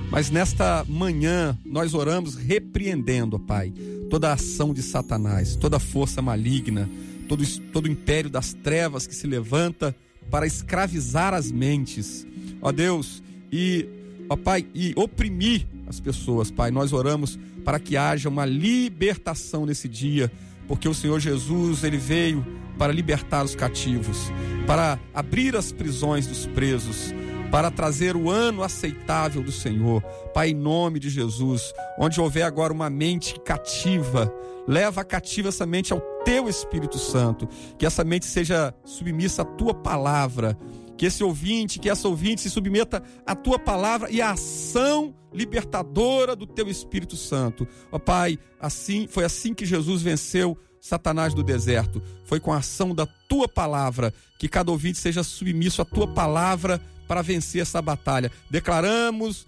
Mas nesta manhã nós oramos repreendendo, Pai, toda a ação de Satanás, toda a força maligna, todo, todo o império das trevas que se levanta para escravizar as mentes, ó Deus, e, ó Pai, e oprimir as pessoas, Pai. Nós oramos para que haja uma libertação nesse dia, porque o Senhor Jesus, ele veio para libertar os cativos, para abrir as prisões dos presos, para trazer o ano aceitável do Senhor. Pai, em nome de Jesus, onde houver agora uma mente cativa, leva cativa essa mente ao teu Espírito Santo, que essa mente seja submissa à tua palavra, que esse ouvinte, que essa ouvinte se submeta à tua palavra e à ação libertadora do teu Espírito Santo. Ó Pai, assim foi assim que Jesus venceu Satanás do deserto. Foi com a ação da tua palavra que cada ouvinte seja submisso à tua palavra para vencer essa batalha. Declaramos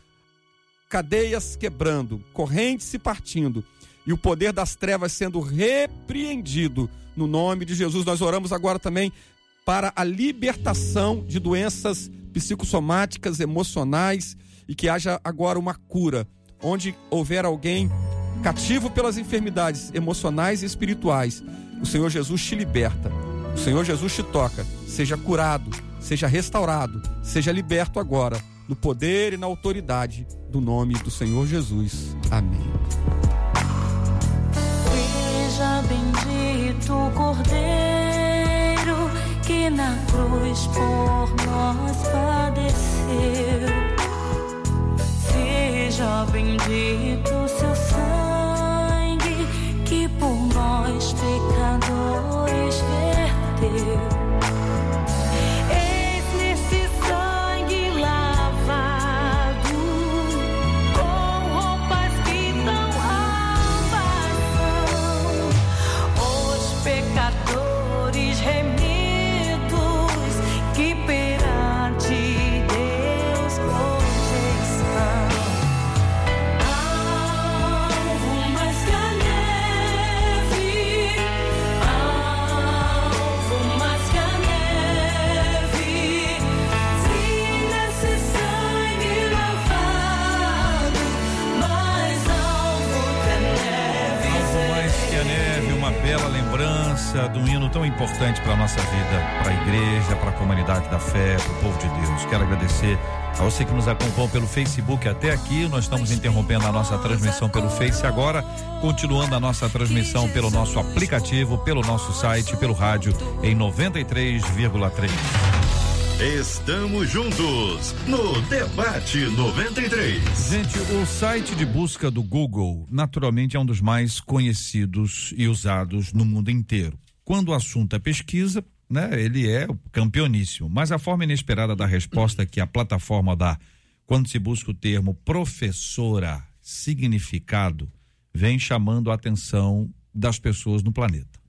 cadeias quebrando, correntes se partindo e o poder das trevas sendo repreendido. No nome de Jesus, nós oramos agora também para a libertação de doenças psicossomáticas, emocionais e que haja agora uma cura. Onde houver alguém cativo pelas enfermidades emocionais e espirituais, o Senhor Jesus te liberta. O Senhor Jesus te toca. Seja curado, seja restaurado, seja liberto agora, no poder e na autoridade do nome do Senhor Jesus. Amém. Seja bendito Cordeiro na cruz por nós padeceu. Seja bendito seu sangue que por nós pecadores verteu. De um hino tão importante para a nossa vida, para a igreja, para a comunidade da fé, para o povo de Deus. Quero agradecer a você que nos acompanhou pelo Facebook até aqui. Nós estamos interrompendo a nossa transmissão pelo Face agora, continuando a nossa transmissão pelo nosso aplicativo, pelo nosso site, pelo rádio em 93,3. Estamos juntos no Debate 93. Gente, o site de busca do Google, naturalmente, é um dos mais conhecidos e usados no mundo inteiro. Quando o assunto é pesquisa, né, ele é campeoníssimo. Mas a forma inesperada da resposta que a plataforma dá quando se busca o termo professora significado vem chamando a atenção das pessoas no planeta.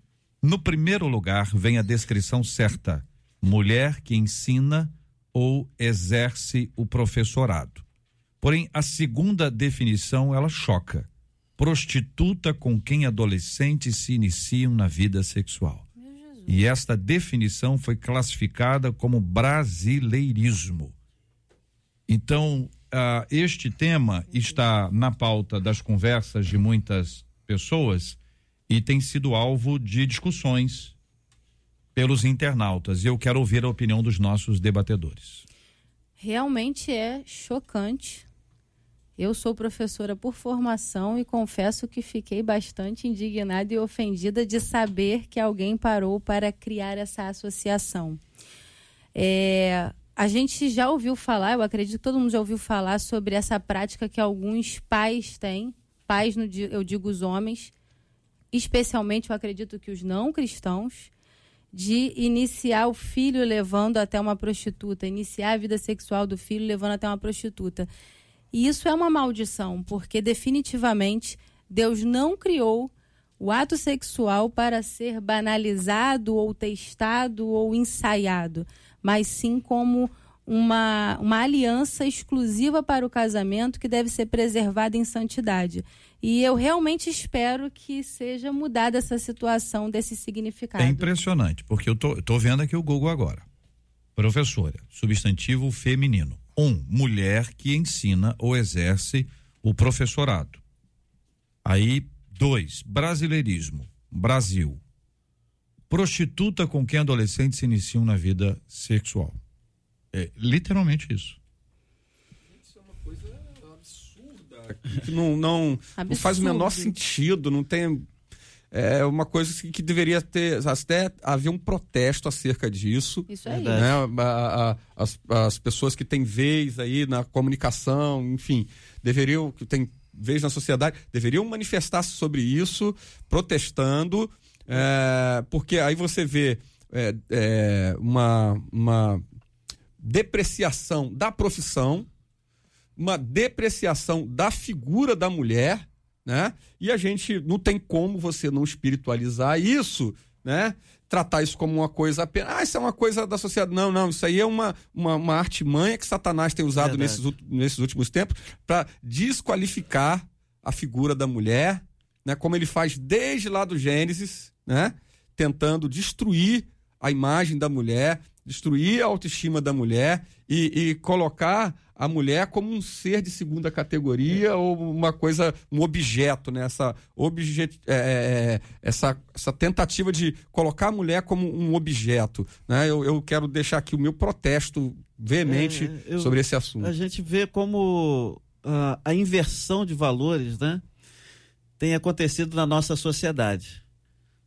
No primeiro lugar vem a descrição certa mulher que ensina ou exerce o professorado. Porém, a segunda definição ela choca. Prostituta com quem adolescentes se iniciam na vida sexual. E esta definição foi classificada como brasileirismo. Então, uh, este tema está na pauta das conversas de muitas pessoas e tem sido alvo de discussões pelos internautas. E eu quero ouvir a opinião dos nossos debatedores. Realmente é chocante. Eu sou professora por formação e confesso que fiquei bastante indignada e ofendida de saber que alguém parou para criar essa associação. É, a gente já ouviu falar, eu acredito que todo mundo já ouviu falar sobre essa prática que alguns pais têm, pais, no, eu digo os homens, especialmente eu acredito que os não cristãos, de iniciar o filho levando até uma prostituta, iniciar a vida sexual do filho levando até uma prostituta. E isso é uma maldição, porque definitivamente Deus não criou o ato sexual para ser banalizado ou testado ou ensaiado, mas sim como uma, uma aliança exclusiva para o casamento que deve ser preservada em santidade. E eu realmente espero que seja mudada essa situação desse significado. É impressionante, porque eu tô, tô vendo aqui o Google agora. Professora, substantivo feminino. Um, mulher que ensina ou exerce o professorado. Aí, dois, brasileirismo. Brasil. prostituta com quem adolescentes se iniciam na vida sexual. É literalmente isso. que não, não, não faz o menor sentido, não tem. É uma coisa que, que deveria ter. Até haver um protesto acerca disso. Isso aí. Verdade. Né? A- a- as, as pessoas que têm vez aí na comunicação, enfim, deveriam, que têm vez na sociedade, deveriam manifestar-se sobre isso, protestando, é, porque aí você vê é, é, uma, uma depreciação da profissão, uma depreciação da figura da mulher, né? E a gente não tem como você não espiritualizar isso, né? Tratar isso como uma coisa apenas. Ah, isso é uma coisa da sociedade. Não, não, isso aí é uma, uma, uma artimanha que Satanás tem usado Verdade. nesses, nesses últimos tempos para desqualificar a figura da mulher, né? Como ele faz desde lá do Gênesis, né? Tentando destruir a imagem da mulher, destruir a autoestima da mulher e, e colocar a mulher como um ser de segunda categoria ou uma coisa, um objeto, né? Essa, objet, é, é, essa, essa tentativa de colocar a mulher como um objeto. Né? Eu, eu quero deixar aqui o meu protesto veemente É, eu- sobre esse assunto. A gente vê como ah, a inversão de valores, né, tem acontecido na nossa sociedade.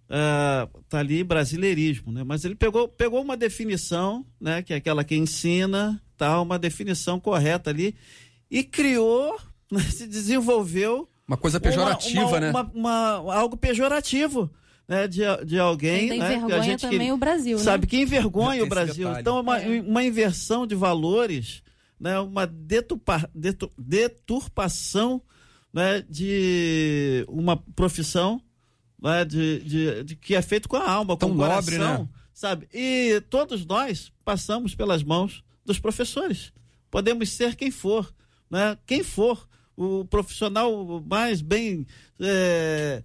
Ah, tá ali brasileirismo, né? Mas ele pegou, pegou uma definição, né, que é aquela que ensina, tá, uma definição correta ali e criou, né, se desenvolveu Uma coisa pejorativa, uma- né? uma- uma- algo pejorativo, né, de, de alguém, Ainda né, que a envergonha gente também queria- o Brasil, né? sabe que envergonha o Brasil. detalhe. Então, é uma, É. uma inversão de valores, né? uma deturpa, detu- deturpação né? de uma profissão né? de, de, de- que é feito com a alma, Tão com o nobre, coração, né? sabe? E todos nós passamos pelas mãos dos professores. Podemos ser quem for, né? Quem for o profissional mais bem é,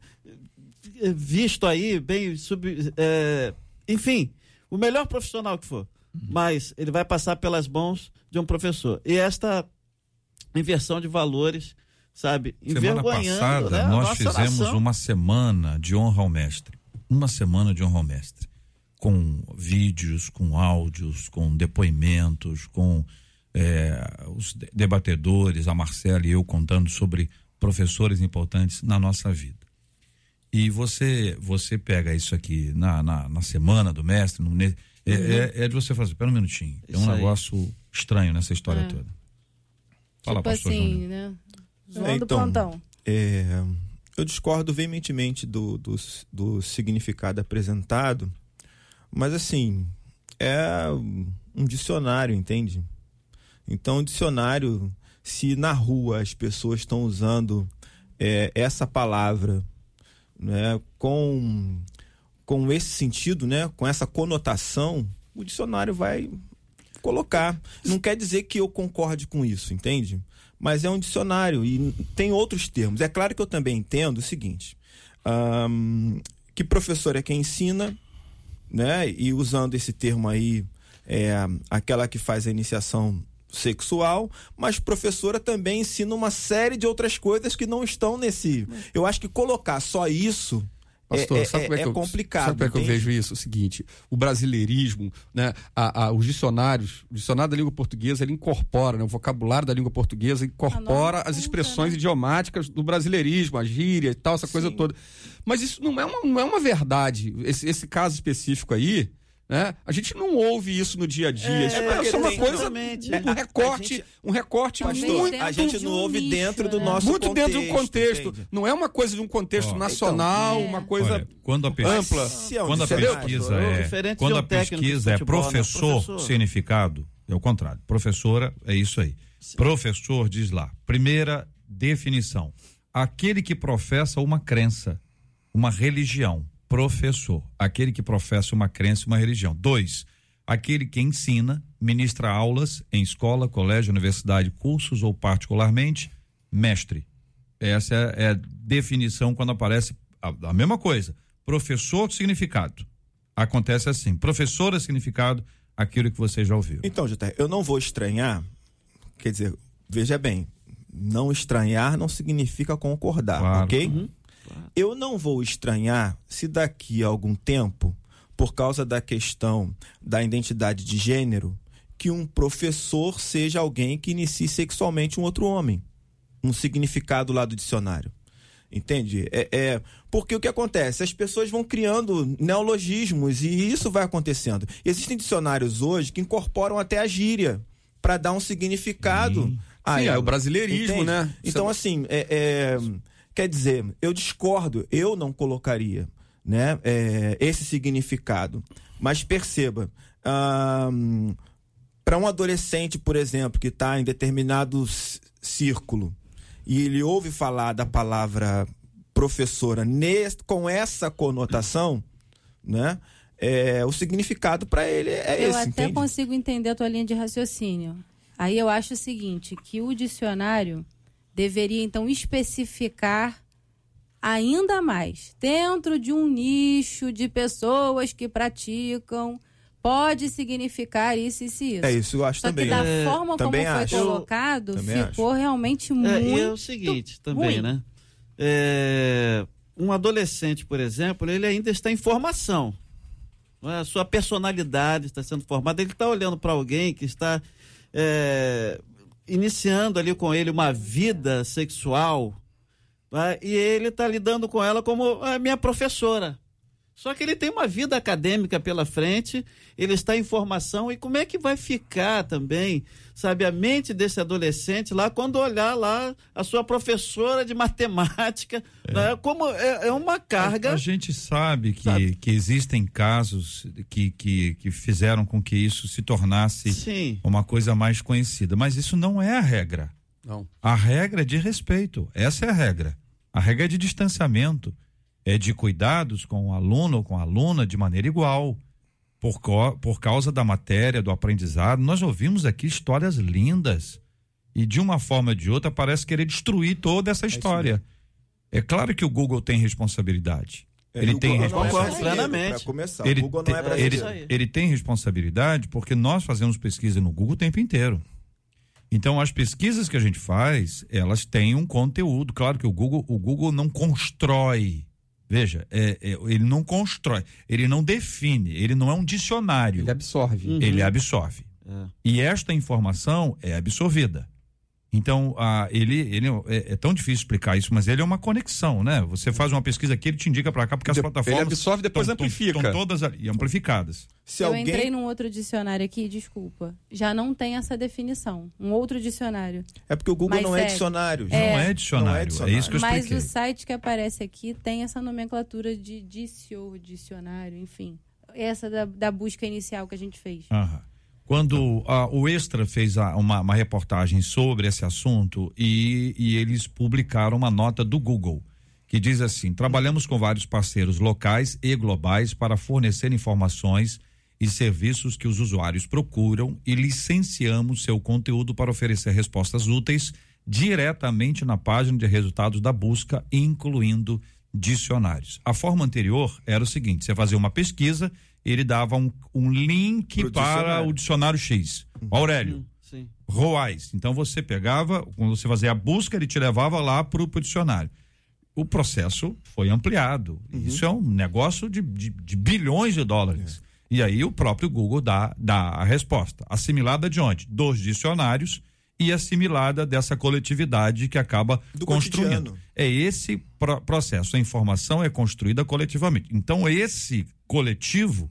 visto aí, bem sub, é, enfim, o melhor profissional que for, mas ele vai passar pelas mãos de um professor. E esta inversão de valores, sabe, Semana passada, né, nós fizemos nação. uma semana de honra ao mestre. Uma semana de honra ao mestre. Com vídeos, com áudios, com depoimentos, com eh, os de- debatedores, a Marcela e eu contando sobre professores importantes na nossa vida. E você você pega isso aqui na, na, na semana do mestre, no, é, é- é de você fazer, pera um minutinho. É um Uhum. Isso aí. negócio estranho nessa história É. toda. Fala, tipo pastor assim, Júnior. né? João É, do então, plantão. É, eu discordo veementemente do, do, do significado apresentado, mas assim, é um dicionário, entende? Então, dicionário, se na rua as pessoas estão usando é, essa palavra né, com, com esse sentido, né, com essa conotação, o dicionário vai colocar. Não quer dizer que eu concorde com isso, entende? Mas é um dicionário e tem outros termos. É claro que eu também entendo o seguinte: que professor é quem ensina, né? E usando esse termo aí, é aquela que faz a iniciação sexual, mas professora também ensina uma série de outras coisas que não estão nesse. Eu acho que colocar só isso Pastor, é, sabe é- como é, é que eu, complicado. Sabe como é que eu vejo isso? O seguinte, o brasileirismo, né, a- a- os dicionários, o dicionário da língua portuguesa, ele incorpora, né, o vocabulário da língua portuguesa incorpora nova as expressões né? idiomáticas do brasileirismo, a gíria e tal, essa coisa toda. Mas isso não é uma, não é uma verdade. Esse, esse caso específico aí, né, a gente não ouve isso no dia a dia. É, isso é, só uma tem- coisa, um recorte, gente- um recorte Pastor, muito a gente de não um ouve nicho, dentro do né? nosso muito dentro de um contexto, contexto. entende? Não é uma coisa de um contexto Ó, nacional, então, uma é. coisa Olha, quando a pesquisa, ampla. É um quando a pesquisa é quando a pesquisa é né? professor, Professor. significado é o contrário professora é isso aí professor diz lá primeira definição aquele que professa uma crença uma religião professor aquele que professa uma crença uma religião dois aquele que ensina ministra aulas em escola colégio universidade cursos ou particularmente mestre essa é, é a definição quando aparece a, a mesma coisa. Professor significado. Acontece assim. Professora significado, aquilo que você já ouviu. Então, Jota, eu não vou estranhar. Quer dizer, veja bem, não estranhar não significa concordar, Claro. ok? Eu não vou estranhar se daqui a algum tempo por causa da questão da identidade de gênero, que um professor seja alguém que inicie sexualmente um outro homem. Um significado lá do dicionário. Entende? É, é, porque o que acontece? As pessoas vão criando neologismos e isso vai acontecendo. Existem dicionários hoje que incorporam até a gíria para dar um significado. Sim, é o brasileirismo, Entende? né? Então, é- assim, é, é, quer dizer, eu discordo, eu não colocaria né, é, esse significado. Mas perceba, para um adolescente, por exemplo, que está em determinado círculo e ele ouve falar da palavra professora nes- com essa conotação, né? É, o significado para ele é eu esse, até entende? consigo entender a tua linha de raciocínio. Aí eu acho o seguinte, que o dicionário deveria então especificar ainda mais dentro de um nicho de pessoas que praticam pode significar isso e isso, e isso. É isso, eu acho Só também. que da É, forma como também foi acho. colocado, Também ficou realmente muito É, e é o seguinte também, ruim. né? É, um adolescente, por exemplo, ele ainda está em formação. Não é? A sua personalidade está sendo formada. Ele está olhando para alguém que está é, iniciando ali com ele uma vida sexual é? e ele está lidando com ela como a minha professora. Só que ele tem uma vida acadêmica pela frente, ele está em formação e como é que vai ficar também, sabe, a mente desse adolescente lá quando olhar lá a sua professora de matemática, né? como é, é uma carga. A, a gente sabe que, Sabe? que existem casos que, que, que fizeram com que isso se tornasse Sim. uma coisa mais conhecida, mas isso não é a regra. Não. A regra é de respeito, essa é a regra. A regra é de distanciamento, é de cuidados com o aluno ou com a aluna de maneira igual. Por, co- por causa da matéria, do aprendizado, nós ouvimos aqui histórias lindas. E de uma forma ou de outra parece querer destruir toda essa história. É claro que o Google tem responsabilidade. É, ele tem é começar. ele, não é ele tem responsabilidade porque nós fazemos pesquisa no Google o tempo inteiro. Então, as pesquisas que a gente faz, elas têm um conteúdo. Claro que o Google, o Google não constrói. Veja, é- é, ele não constrói, ele não define, ele não é um dicionário. Ele absorve. Uhum. Ele absorve. É. E esta informação é absorvida. Então, ah, ele, ele é, é tão difícil explicar isso, mas ele é uma conexão, né? Você faz uma pesquisa aqui, ele te indica para cá, porque as Ele plataformas. absorve, depois tão- amplifica. Estão todas ali, amplificadas. Se eu alguém entrei num outro dicionário aqui, desculpa. Já não tem essa definição. Um outro dicionário. É porque o Google Mas não é sério. dicionário. Não é dicionário. Não é É, dicionário. isso que eu Mas expliquei. o site que aparece aqui tem essa nomenclatura de dicio, dicionário, enfim. Essa da, da busca inicial que a gente fez. Aham. Quando ah, o Extra fez a- uma, uma reportagem sobre esse assunto e, e eles publicaram uma nota do Google que diz assim: trabalhamos com vários parceiros locais e globais para fornecer informações e serviços que os usuários procuram e licenciamos seu conteúdo para oferecer respostas úteis diretamente na página de resultados da busca, incluindo dicionários. A forma anterior era o seguinte: você fazia uma pesquisa, ele dava um, um link Pro para dicionário. o dicionário X. Aurélio, Sim. Roais. Então você pegava, quando você fazia a busca, ele te levava lá para o dicionário. O processo foi ampliado. Isso é um negócio de, de- de bilhões de dólares. E aí o próprio Google dá, dá a resposta. Assimilada de onde? Dos dicionários e assimilada dessa coletividade que acaba Do construindo. cotidiano. É esse pro- processo. A informação é construída coletivamente. Então, esse coletivo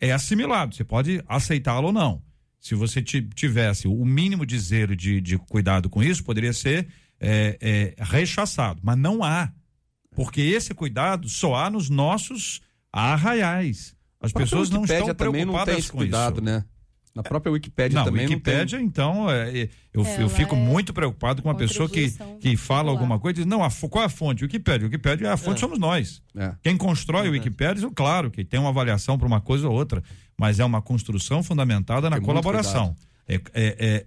é assimilado. Você pode aceitá-lo ou não. Se você ti- tivesse o mínimo de zelo de, de cuidado com isso, poderia ser é, é, rechaçado. Mas não há. Porque esse cuidado só há nos nossos arraiais. As pessoas não estão também não preocupadas tem esse com cuidado, isso. né? Na própria Wikipédia Não, também Wikipédia, então, é, é, eu, É, eu fico é muito preocupado com uma pessoa que, que fala popular. alguma coisa e diz, não, a, qual é a fonte? Wikipédia. Wikipédia, a fonte somos nós. tem. É. Quem constrói o Wikipédia, claro que tem uma avaliação para uma coisa ou outra, mas é uma construção fundamentada na Tem colaboração. É, é, é,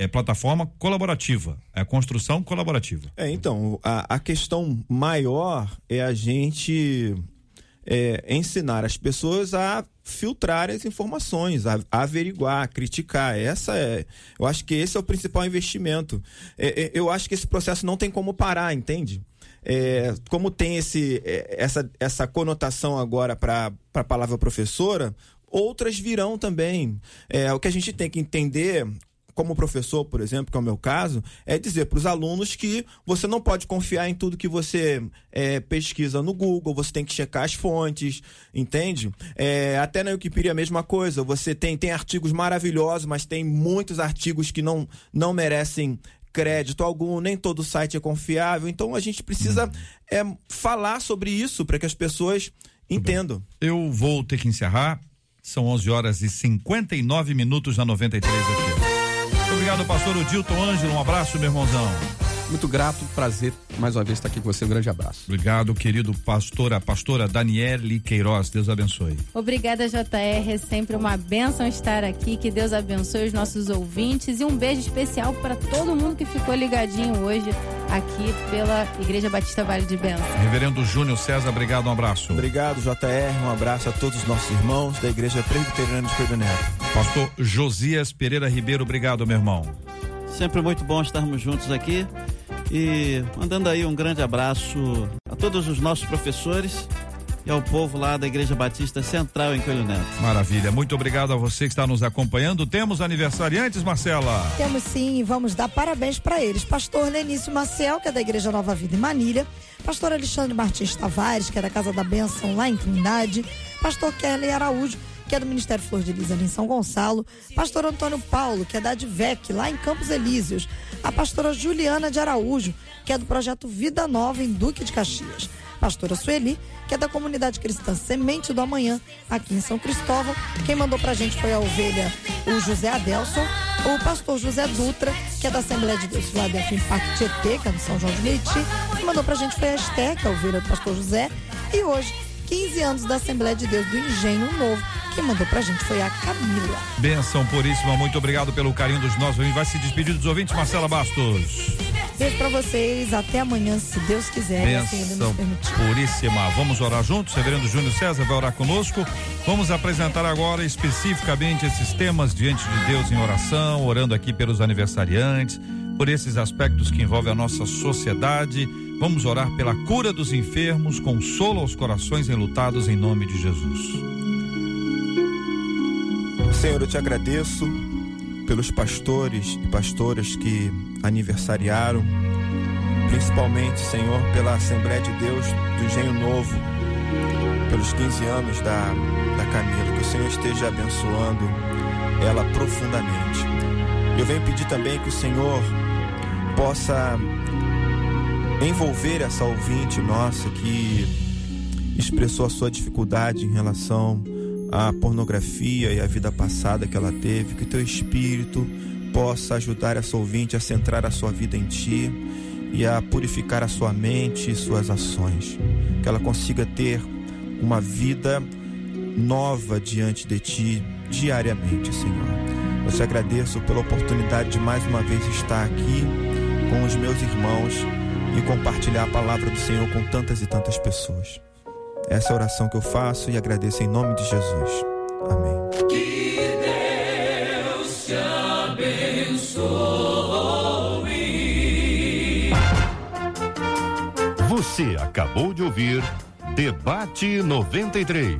é- é plataforma colaborativa, é construção colaborativa. É, então, a, a questão maior é a gente é, ensinar as pessoas a filtrar as informações, averiguar, criticar. Essa é, eu acho que esse é o principal investimento. É, é, eu acho que esse processo não tem como parar, entende? é, como tem esse, é, essa, essa conotação agora para a palavra professora, outras virão também. É, o que a gente tem que entender como professor, por exemplo, que é o meu caso, é dizer para os alunos que você não pode confiar em tudo que você é, pesquisa no Google, você tem que checar as fontes, entende? É, até na Wikipedia a mesma coisa, você tem, tem artigos maravilhosos, mas tem muitos artigos que não, não merecem crédito algum, nem todo site é confiável, então a gente precisa é, falar sobre isso para que as pessoas entendam. Eu vou ter que encerrar. São 11 horas e 59 minutos na 93 aqui. Obrigado, pastor Odilton Ângelo. Um abraço, meu irmãozão. Muito grato, prazer mais uma vez estar aqui com você. Um grande abraço. Obrigado, querido pastor, a pastora Daniele Queiroz. Deus abençoe. Obrigada, JR. É sempre uma bênção estar aqui. Que Deus abençoe os nossos ouvintes. E um beijo especial para todo mundo que ficou ligadinho hoje aqui pela Igreja Batista Vale de Bênção. Reverendo Júnior César, obrigado, um abraço. Obrigado, JR. Um abraço a todos os nossos irmãos da Igreja Presbiteriana de Pedro Neto. Pastor Josias Pereira Ribeiro, obrigado, meu irmão. Sempre muito bom estarmos juntos aqui. E mandando aí um grande abraço a todos os nossos professores e ao povo lá da Igreja Batista Central em Coelho Neto. Maravilha. Muito obrigado a você que está nos acompanhando. Temos aniversariantes, Marcela? Temos sim e vamos dar parabéns para eles. Pastor Lenício Maciel, que é da Igreja Nova Vida em Manilha. Pastor Alexandre Martins Tavares, que é da Casa da Bênção lá em Trindade. Pastor Kelly Araújo, que é do Ministério Flor de Lis ali em São Gonçalo. Pastor Antônio Paulo, que é da Advec, lá em Campos Elíseos. A pastora Juliana de Araújo, que é do projeto Vida Nova em Duque de Caxias. Pastora Sueli, que é da comunidade cristã Semente do Amanhã, aqui em São Cristóvão. Quem mandou pra gente foi a ovelha, o José Adelson. O pastor José Dutra, que é da Assembleia de Deus Filadélfia em Parque Tietê, que é do São João de Meriti. Quem mandou pra gente foi a Esther, que é a ovelha do pastor José. E hoje, 15 anos da Assembleia de Deus do Engenho Novo. Quem mandou pra gente foi a Camila. Benção puríssima, muito obrigado pelo carinho dos nossos. Vai se despedir dos ouvintes, Marcela Bastos. Beijo pra vocês, até amanhã, se Deus quiser, assim Benção puríssima. Vamos orar juntos? Reverendo Júnior César vai orar conosco. Vamos apresentar agora especificamente esses temas diante de Deus em oração, orando aqui pelos aniversariantes, por esses aspectos que envolvem a nossa sociedade. Vamos orar pela cura dos enfermos, consolo aos corações enlutados em nome de Jesus. Senhor, eu te agradeço pelos pastores e pastoras que aniversariaram, principalmente, Senhor, pela Assembleia de Deus do Engenho Novo, pelos 15 anos da, da Camila. Que o Senhor esteja abençoando ela profundamente. Eu venho pedir também que o Senhor possa envolver essa ouvinte nossa que expressou a sua dificuldade em relação à pornografia e à vida passada que ela teve, que teu espírito possa ajudar essa ouvinte a centrar a sua vida em ti e a purificar a sua mente e suas ações, que ela consiga ter uma vida nova diante de ti diariamente, Senhor. Eu te agradeço pela oportunidade de mais uma vez estar aqui com os meus irmãos e compartilhar a palavra do Senhor com tantas e tantas pessoas. Essa é a oração que eu faço e agradeço em nome de Jesus. Amém. Você acabou de ouvir Debate 93.